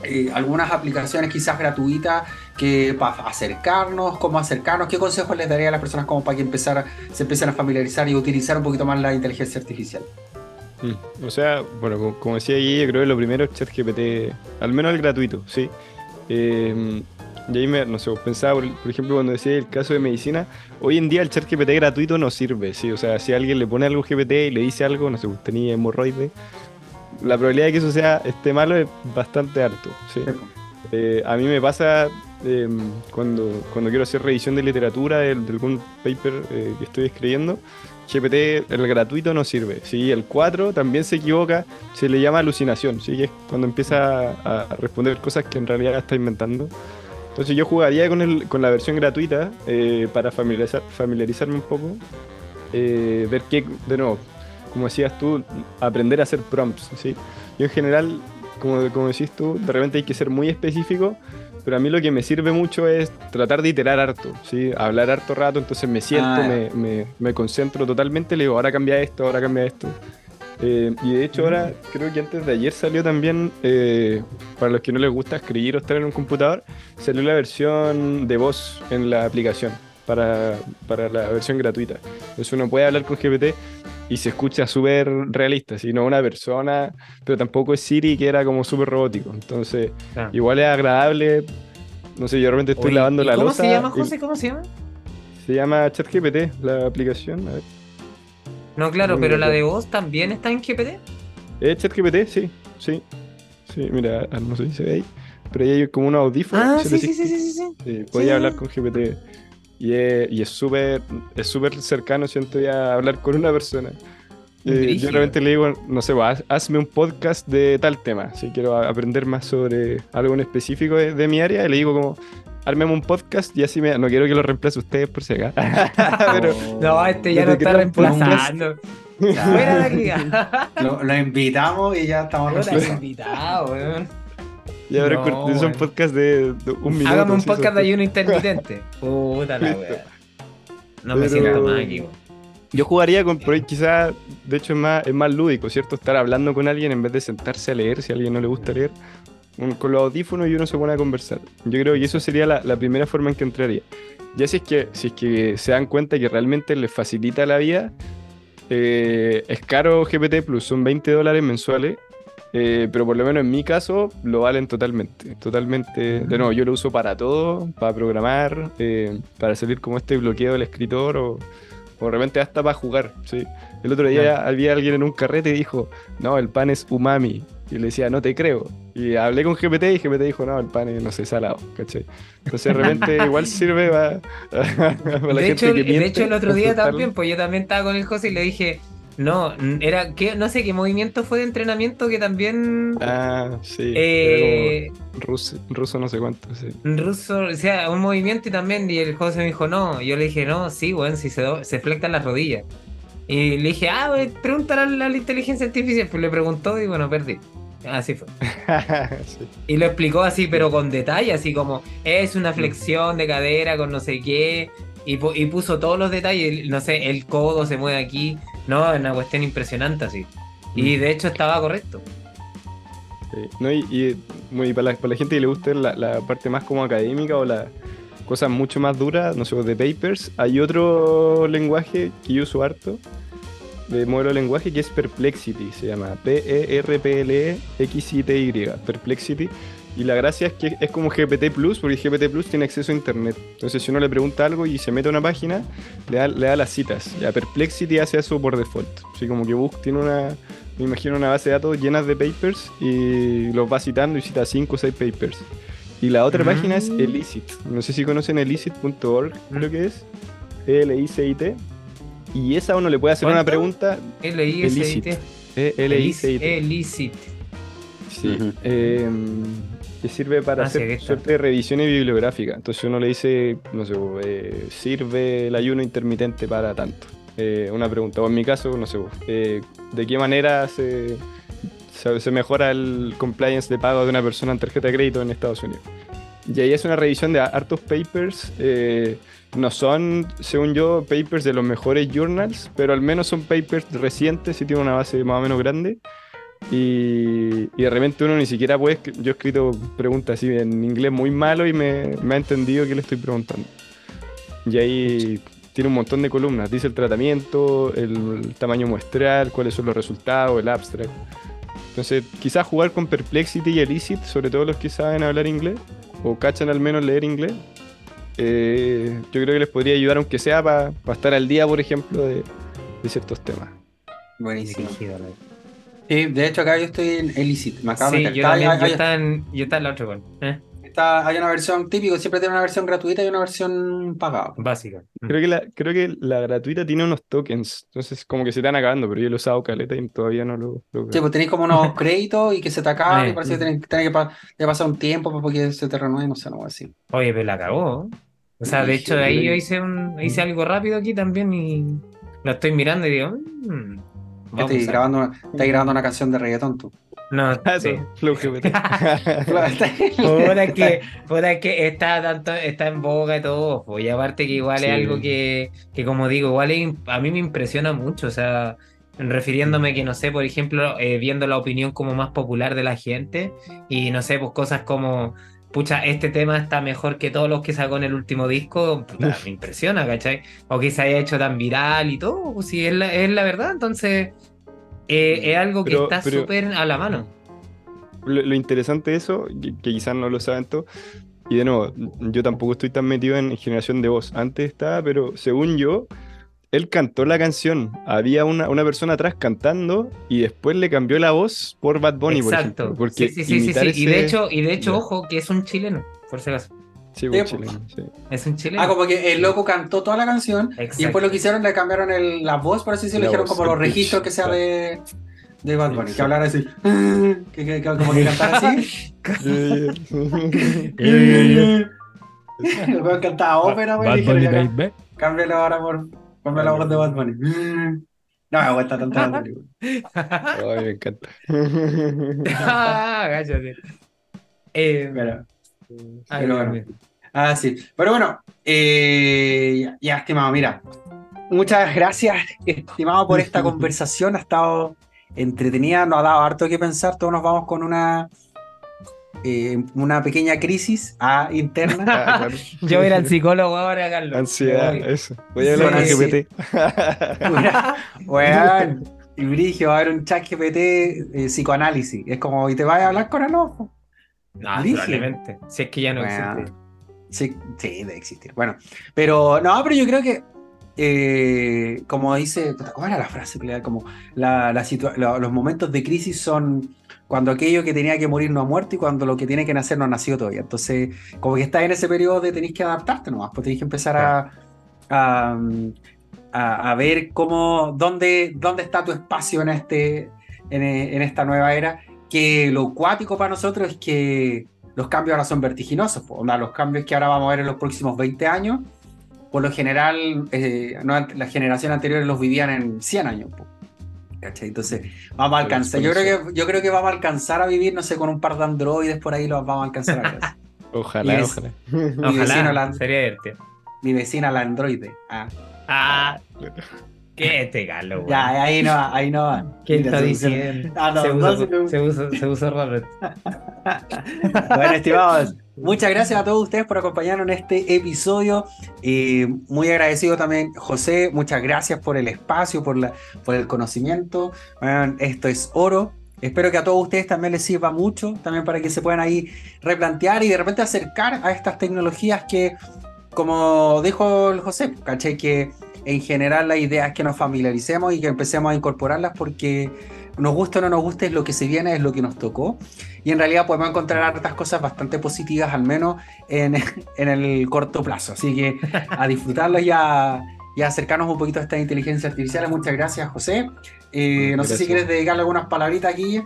eh, algunas aplicaciones quizás gratuitas que para acercarnos, cómo acercarnos, qué consejos les daría a las personas como para que empezar, se empiecen a familiarizar y utilizar un poquito más la inteligencia artificial? Mm, O sea, bueno, como, decía allí, yo creo que lo primero es ChatGPT, al menos el gratuito, ¿sí? Eh, y ahí me, no sé, pensaba, por, por ejemplo, cuando decía el caso de medicina, hoy en día el ChatGPT gratuito no sirve, ¿sí? O sea, si alguien le pone algo GPT y le dice algo, no sé, tenía hemorroides, la probabilidad de que eso sea esté malo es bastante alto, ¿sí? Eh, a mí me pasa eh, cuando, cuando quiero hacer revisión de literatura de, de algún paper eh, que estoy escribiendo, GPT, el gratuito no sirve. ¿sí? El 4 también se equivoca, se le llama alucinación, ¿sí? que es cuando empieza a, a responder cosas que en realidad está inventando. Entonces yo jugaría con, el, con la versión gratuita eh, para familiarizar, familiarizarme un poco, eh, ver qué, de nuevo, como decías tú, aprender a hacer prompts. ¿sí? Yo en general, como, como decís tú, de repente hay que ser muy específico, pero a mí lo que me sirve mucho es tratar de iterar harto, ¿sí? hablar harto rato, entonces me siento, Ah, me, me- me concentro totalmente, le digo, ahora cambia esto, ahora cambia esto. Eh, y de hecho ahora, creo que antes de ayer salió también, eh, para los que no les gusta escribir o estar en un computador, salió la versión de voz en la aplicación para, para la versión gratuita. Entonces uno puede hablar con GPT y se escucha súper realista, si no una persona, pero tampoco es Siri que era como súper robótico. Entonces, Ah. igual es agradable. No sé, yo de repente estoy Oye, lavando ¿y la ¿Cómo losa. se llama, y- José? ¿Cómo se llama? Se llama ChatGPT, la aplicación. A ver. No, claro, pero la de voz también está en GPT. ¿Es ChatGPT? Sí, sí. Sí, mira, ah, no sé si se ve ahí. Pero ahí hay como unos audífonos. Ah, sí, sí, decís sí, sí, sí, sí. Sí, podía Sí. hablar con GPT. Y es y súper es súper cercano, siento ya, hablar con una persona. Eh, yo realmente le digo, no sé, pues, haz- hazme un podcast de tal tema. Si quiero aprender más sobre algo en específico de, de mi área, y le digo como, ármeme un podcast y así me... No quiero que lo reemplace ustedes por si acá. Pero No, este ya te está reemplazando. Fuera de aquí. Lo, lo invitamos y ya estamos reemplazando. invitado, weón. Ya habrá No, bueno. podcast de, de un minuto. Hágame un podcast de ayuno intermitente. Puta la wea. No me Pero- siento más aquí. Yo jugaría con, ahí quizás, de hecho es más, es más lúdico, ¿cierto? Estar hablando con alguien en vez de sentarse a leer, si a alguien no le gusta leer, un- con los audífonos y uno se pone a conversar. Yo creo que eso sería la, la primera forma en que entraría. Ya si es que, si es que se dan cuenta que realmente les facilita la vida, eh, es caro GPT Plus, son 20 dólares mensuales, eh, pero por lo menos en mi caso lo valen totalmente. Totalmente. De nuevo, yo lo uso para todo, para programar, eh, para salir como este bloqueo del escritor o, o de repente hasta para jugar. ¿sí? El otro día Claro. había alguien en un carrete y dijo, no, el pan es umami. Y le decía, no te creo. Y hablé con GPT y GPT dijo, no, el pan es, no sé, salado. ¿cachai? Entonces de repente igual sirve para, para la De gente hecho, que el- de miente, hecho, el otro día también, pues yo también estaba con el José y le dije, no, era, ¿qué? no sé qué movimiento fue de entrenamiento que también Ah, sí. eh, ruso, ruso no sé cuánto, sí. ruso, o sea, un movimiento y también, y el José me dijo, no, yo le dije, no, sí, weón, si se, do- se flectan las rodillas. Y le dije, ah, wey, pregúntale a la, inteligencia artificial, pues le preguntó y bueno, perdí. Así fue. Sí. Y lo explicó así, pero con detalle, así como es una flexión de cadera con no sé qué. Y, y puso todos los detalles, no sé, el codo se mueve aquí. No, es una cuestión impresionante así. Y Mm. de hecho estaba correcto. Sí. No, y, y, para, la, para la gente que le guste la, la parte más como académica o las cosas mucho más duras, no sé, de papers, hay otro lenguaje que yo uso harto, de modelo de lenguaje, que es Perplexity, se llama P-E-R-P-L-E-X-I-T-Y, Perplexity. Y la gracia es que es como GPT Plus, porque GPT Plus tiene acceso a internet. Entonces, si uno le pregunta algo y se mete a una página, le da, le da las citas. Ya Perplexity hace eso por default. Así como que Book tiene una, me imagino una base de datos llenas de papers y los va citando y cita 5 o 6 papers. Y la otra Mm. página es Elicit. No sé si conocen elicit.org, creo que es. E E-L-I-C-I-T. Y esa uno le puede hacer una pregunta. L-I-S-I-T. E-L-I-C-I-T. Elicit. Sí. Ujú. eh, que sirve para Ah, sí, hacer está. suerte de revisiones bibliográficas. Entonces uno le dice, no sé, eh, sirve el ayuno intermitente para tanto. Eh, una pregunta. O en mi caso, no sé, eh, ¿de qué manera se, se, se mejora el compliance de pago de una persona en tarjeta de crédito en Estados Unidos? Y ahí es una revisión de hartos papers. eh, no son, según yo, papers de los mejores journals, pero al menos son papers recientes y tienen una base más o menos grande. Y, y de repente uno ni siquiera puede. Yo he escrito preguntas así en inglés muy malo y me, me ha entendido que le estoy preguntando. Y ahí tiene un montón de columnas. Dice el tratamiento, el, tamaño muestral, cuáles son los resultados, el abstract. Entonces, quizás jugar con Perplexity y Elicit, sobre todo los que saben hablar inglés, o cachan al menos leer inglés, eh, yo creo que les podría ayudar, aunque sea para estar al día, por ejemplo, de, de ciertos temas. Buenísimo. ¿no? Sí, de hecho, acá yo estoy en Elicit. Me acabo de Sí, meter. yo Está- también, hay, yo hay- estaba en, yo en la otra con, ¿eh? está- hay una versión típico, siempre tiene una versión gratuita y una versión pagada. básica. Creo que, la, creo que la gratuita tiene unos tokens, entonces como que se están acabando, pero yo lo he usado caleta y todavía no lo, lo Sí, pues tenéis como unos créditos y que se te acaban Eh. y parece que tenés, tenés que pa- que pasar un tiempo para que se te renueve, no sé, no voy a decir. Oye, pero la cagó. O sea, de hecho, de ahí yo hice un, hice algo rápido aquí también y lo estoy mirando y digo, mm, vamos Estoy a- grabando, una, estáis grabando una canción de reggaetón tú. No, Ah, sí. eso, GPT. Puta es que, es que está tanto, está en boga y todo, pues, y aparte que igual Sí. es algo que, que como digo, igual es- a mí me impresiona mucho, o sea, refiriéndome que no sé, por ejemplo, eh, viendo la opinión como más popular de la gente, y no sé, pues cosas como, pucha, este tema está mejor que todos los que sacó en el último disco, puta, me impresiona, ¿cachai? O que se haya hecho tan viral y todo, pues sí, es la, es la verdad, entonces eh, es algo que Pero- está súper a la mano. Lo, lo interesante de eso, que, que quizás no lo saben todos, y de nuevo, yo tampoco estoy tan metido en generación de voz. Antes estaba, pero según yo, él cantó la canción. Había una, una persona atrás cantando y después le cambió la voz por Bad Bunny, por ejemplo. Porque sí, sí, sí, sí. Y de hecho, y de hecho, ojo, que es un chileno, por si acaso. Sí, pues, Sí, chileno, sí. Es un chileno. Ah, como que el loco cantó toda la canción y después lo que hicieron le cambiaron el, la voz, por así decirlo, le dijeron como los registros que sea de, de Bad Bunny, que hablara así, que, que- que- como que cantara así. El weón cantaba ópera, güey, cámbialo ahora por, ponme la voz de Bad Bunny. No me gusta tanto Bad Bunny. Ay, me encanta. ah, cállate. Eh, Pero- ay, pero Dios bueno. Ah, sí. Pero bueno, eh, ya, ya, estimado, mira. Muchas gracias, estimado, por esta conversación. Ha estado entretenida, nos ha dado harto que pensar. Todos nos vamos con una, eh, una pequeña crisis ah, interna. Ah, claro. Yo voy a ir al psicólogo ahora, Carlos. Ansiedad, eso. Voy a hablar con Sí. GPT. Weón, y Brigio, va a haber un chat GPT eh, psicoanálisis. Es como, y te vas a hablar con ojo. No, Brígido. probablemente. Si es que ya no Bueno. existe. Sí, sí, debe existir. Bueno, pero no, pero yo creo que, eh, como dice, ¿cómo era la frase? Como la, la situa- lo- los momentos de crisis son cuando aquello que tenía que morir no ha muerto y cuando lo que tiene que nacer no ha nacido todavía. Entonces, como que estás en ese periodo de tenéis que adaptarte nomás, pues tenéis que empezar a, a, a- a ver cómo, dónde, dónde está tu espacio en, este, en, en esta nueva era. Que lo cuático para nosotros es que los cambios ahora son vertiginosos. po. Onda, los cambios que ahora vamos a ver en los próximos 20 años, por lo general, eh, no, las generaciones anteriores los vivían en 100 años. po. ¿Cachai? Entonces, vamos a alcanzar. Yo creo, que, yo creo que vamos a alcanzar a vivir, no sé, con un par de androides por ahí, los vamos a alcanzar a ver. Ojalá, ojalá. Mi vecino Ojalá, la- sería divertido. Mi vecina, la androide. Ah. Ah, ¿qué este galo, güey? Ya, ahí no va, ahí no va. ¿Quién está diciendo? Ah, no, se, no, usa, se- se, usa, se usa raro. Bueno, estimados, muchas gracias a todos ustedes por acompañarnos en este episodio. Eh, muy agradecido también, José. Muchas gracias por el espacio, por, la, por el conocimiento. Bueno, esto es oro. Espero que a todos ustedes también les sirva mucho, también para que se puedan ahí replantear y de repente acercar a estas tecnologías que, como dijo el José, caché que en general la idea es que nos familiaricemos y que empecemos a incorporarlas porque nos guste o no nos guste, es lo que se viene, es lo que nos tocó. Y en realidad podemos encontrar hartas cosas bastante positivas, al menos en, en el corto plazo. Así que a disfrutarlo y a, y a acercarnos un poquito a estas inteligencias artificiales. Muchas gracias, José. Eh, no sé si Gracias. quieres dedicarle algunas palabritas aquí.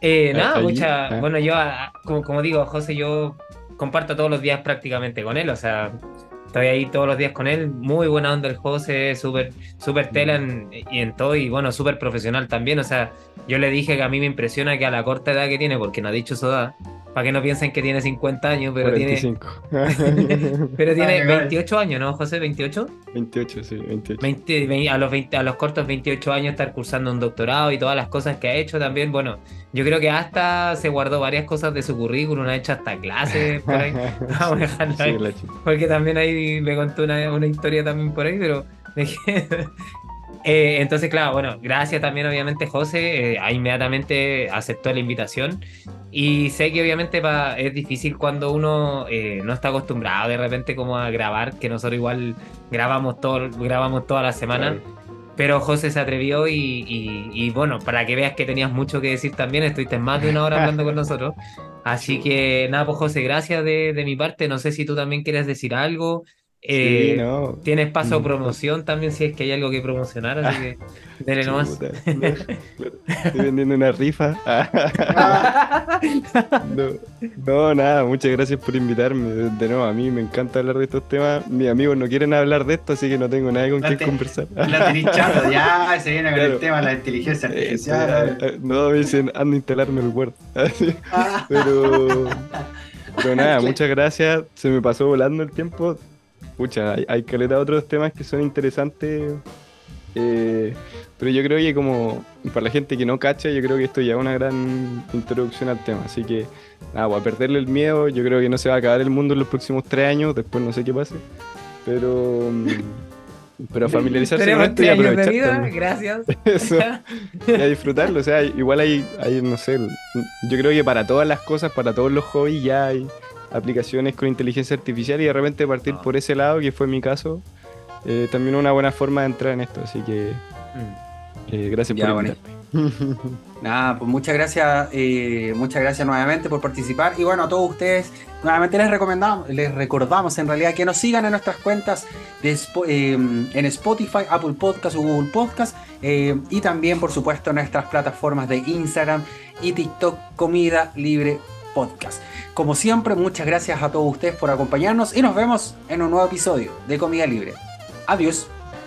Eh, Ah, nada, allí, mucha, ah. bueno, yo, ah, como, como digo, José, yo comparto todos los días prácticamente con él, o sea, estoy ahí todos los días con él, muy buena onda el José, súper súper tela en, y en todo, y bueno, súper profesional también, o sea, yo le dije que a mí me impresiona que a la corta edad que tiene, porque no ha dicho su edad, para que no piensen que tiene 50 años, pero tiene, 45. pero tiene Vale, vale. 28 años, ¿no, José? ¿28? 28, sí, 28. 20, ve- a, los 20, a los cortos 28 años estar cursando un doctorado y todas las cosas que ha hecho también. Bueno, yo creo que hasta se guardó varias cosas de su currículum, ha hecho hasta clases por ahí. Vamos a dejarlo Sí, ahí, porque también ahí me contó una, una historia también por ahí, pero Eh, entonces, claro, bueno, gracias también obviamente José, eh, inmediatamente aceptó la invitación y sé que obviamente pa- es difícil cuando uno eh, no está acostumbrado de repente como a grabar, que nosotros igual grabamos todo, grabamos toda la semana. Claro. Pero José se atrevió y, y- y bueno, para que veas que tenías mucho que decir también, estuviste más de una hora hablando con nosotros. Así que nada, pues José, gracias de, de mi parte. No sé si tú también quieres decir algo. Eh, Sí, no. Tienes paso a Mm. promoción también si es que hay algo que promocionar, así que dele nomás. Chuta, no, Estoy vendiendo una rifa. No, no, nada, muchas gracias por invitarme. De, de nuevo, a mí me encanta hablar de estos temas. Mis amigos no quieren hablar de esto, así que no tengo nadie con quien conversar. La tenéis chato, ya se viene con el tema de la inteligencia artificial. eh, no, me dicen, anda a instalarme el Word. Pero, pero nada, muchas gracias. Se me pasó volando el tiempo. Pucha, hay, hay caleta otros temas que son interesantes. eh, pero yo creo que como para la gente que no cacha, yo creo que esto ya es una gran introducción al tema. Así que nada, pues, a perderle el miedo, yo creo que no se va a acabar el mundo en los próximos tres años, después no sé qué pase. Pero, mm, pero familiarizarse con esto y de aprovechar vida, gracias. Eso y a disfrutarlo. O sea, igual hay, hay, no sé, yo creo que para todas las cosas, para todos los hobbies, ya hay aplicaciones con inteligencia artificial y de repente partir Ah. por ese lado, que fue mi caso, eh, también una buena forma de entrar en esto. Así que Mm. eh, gracias Ya, por invitarme. Nada, pues muchas gracias, eh, muchas gracias nuevamente por participar. Y bueno, a todos ustedes, nuevamente les recomendamos, les recordamos en realidad que nos sigan en nuestras cuentas de eh, en Spotify, Apple Podcast o Google Podcast. eh, y también, por supuesto, nuestras plataformas de Instagram y TikTok, Comida Libre Podcast. Como siempre, muchas gracias a todos ustedes por acompañarnos y nos vemos en un nuevo episodio de Comida Libre. Adiós.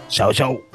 Chao, chao.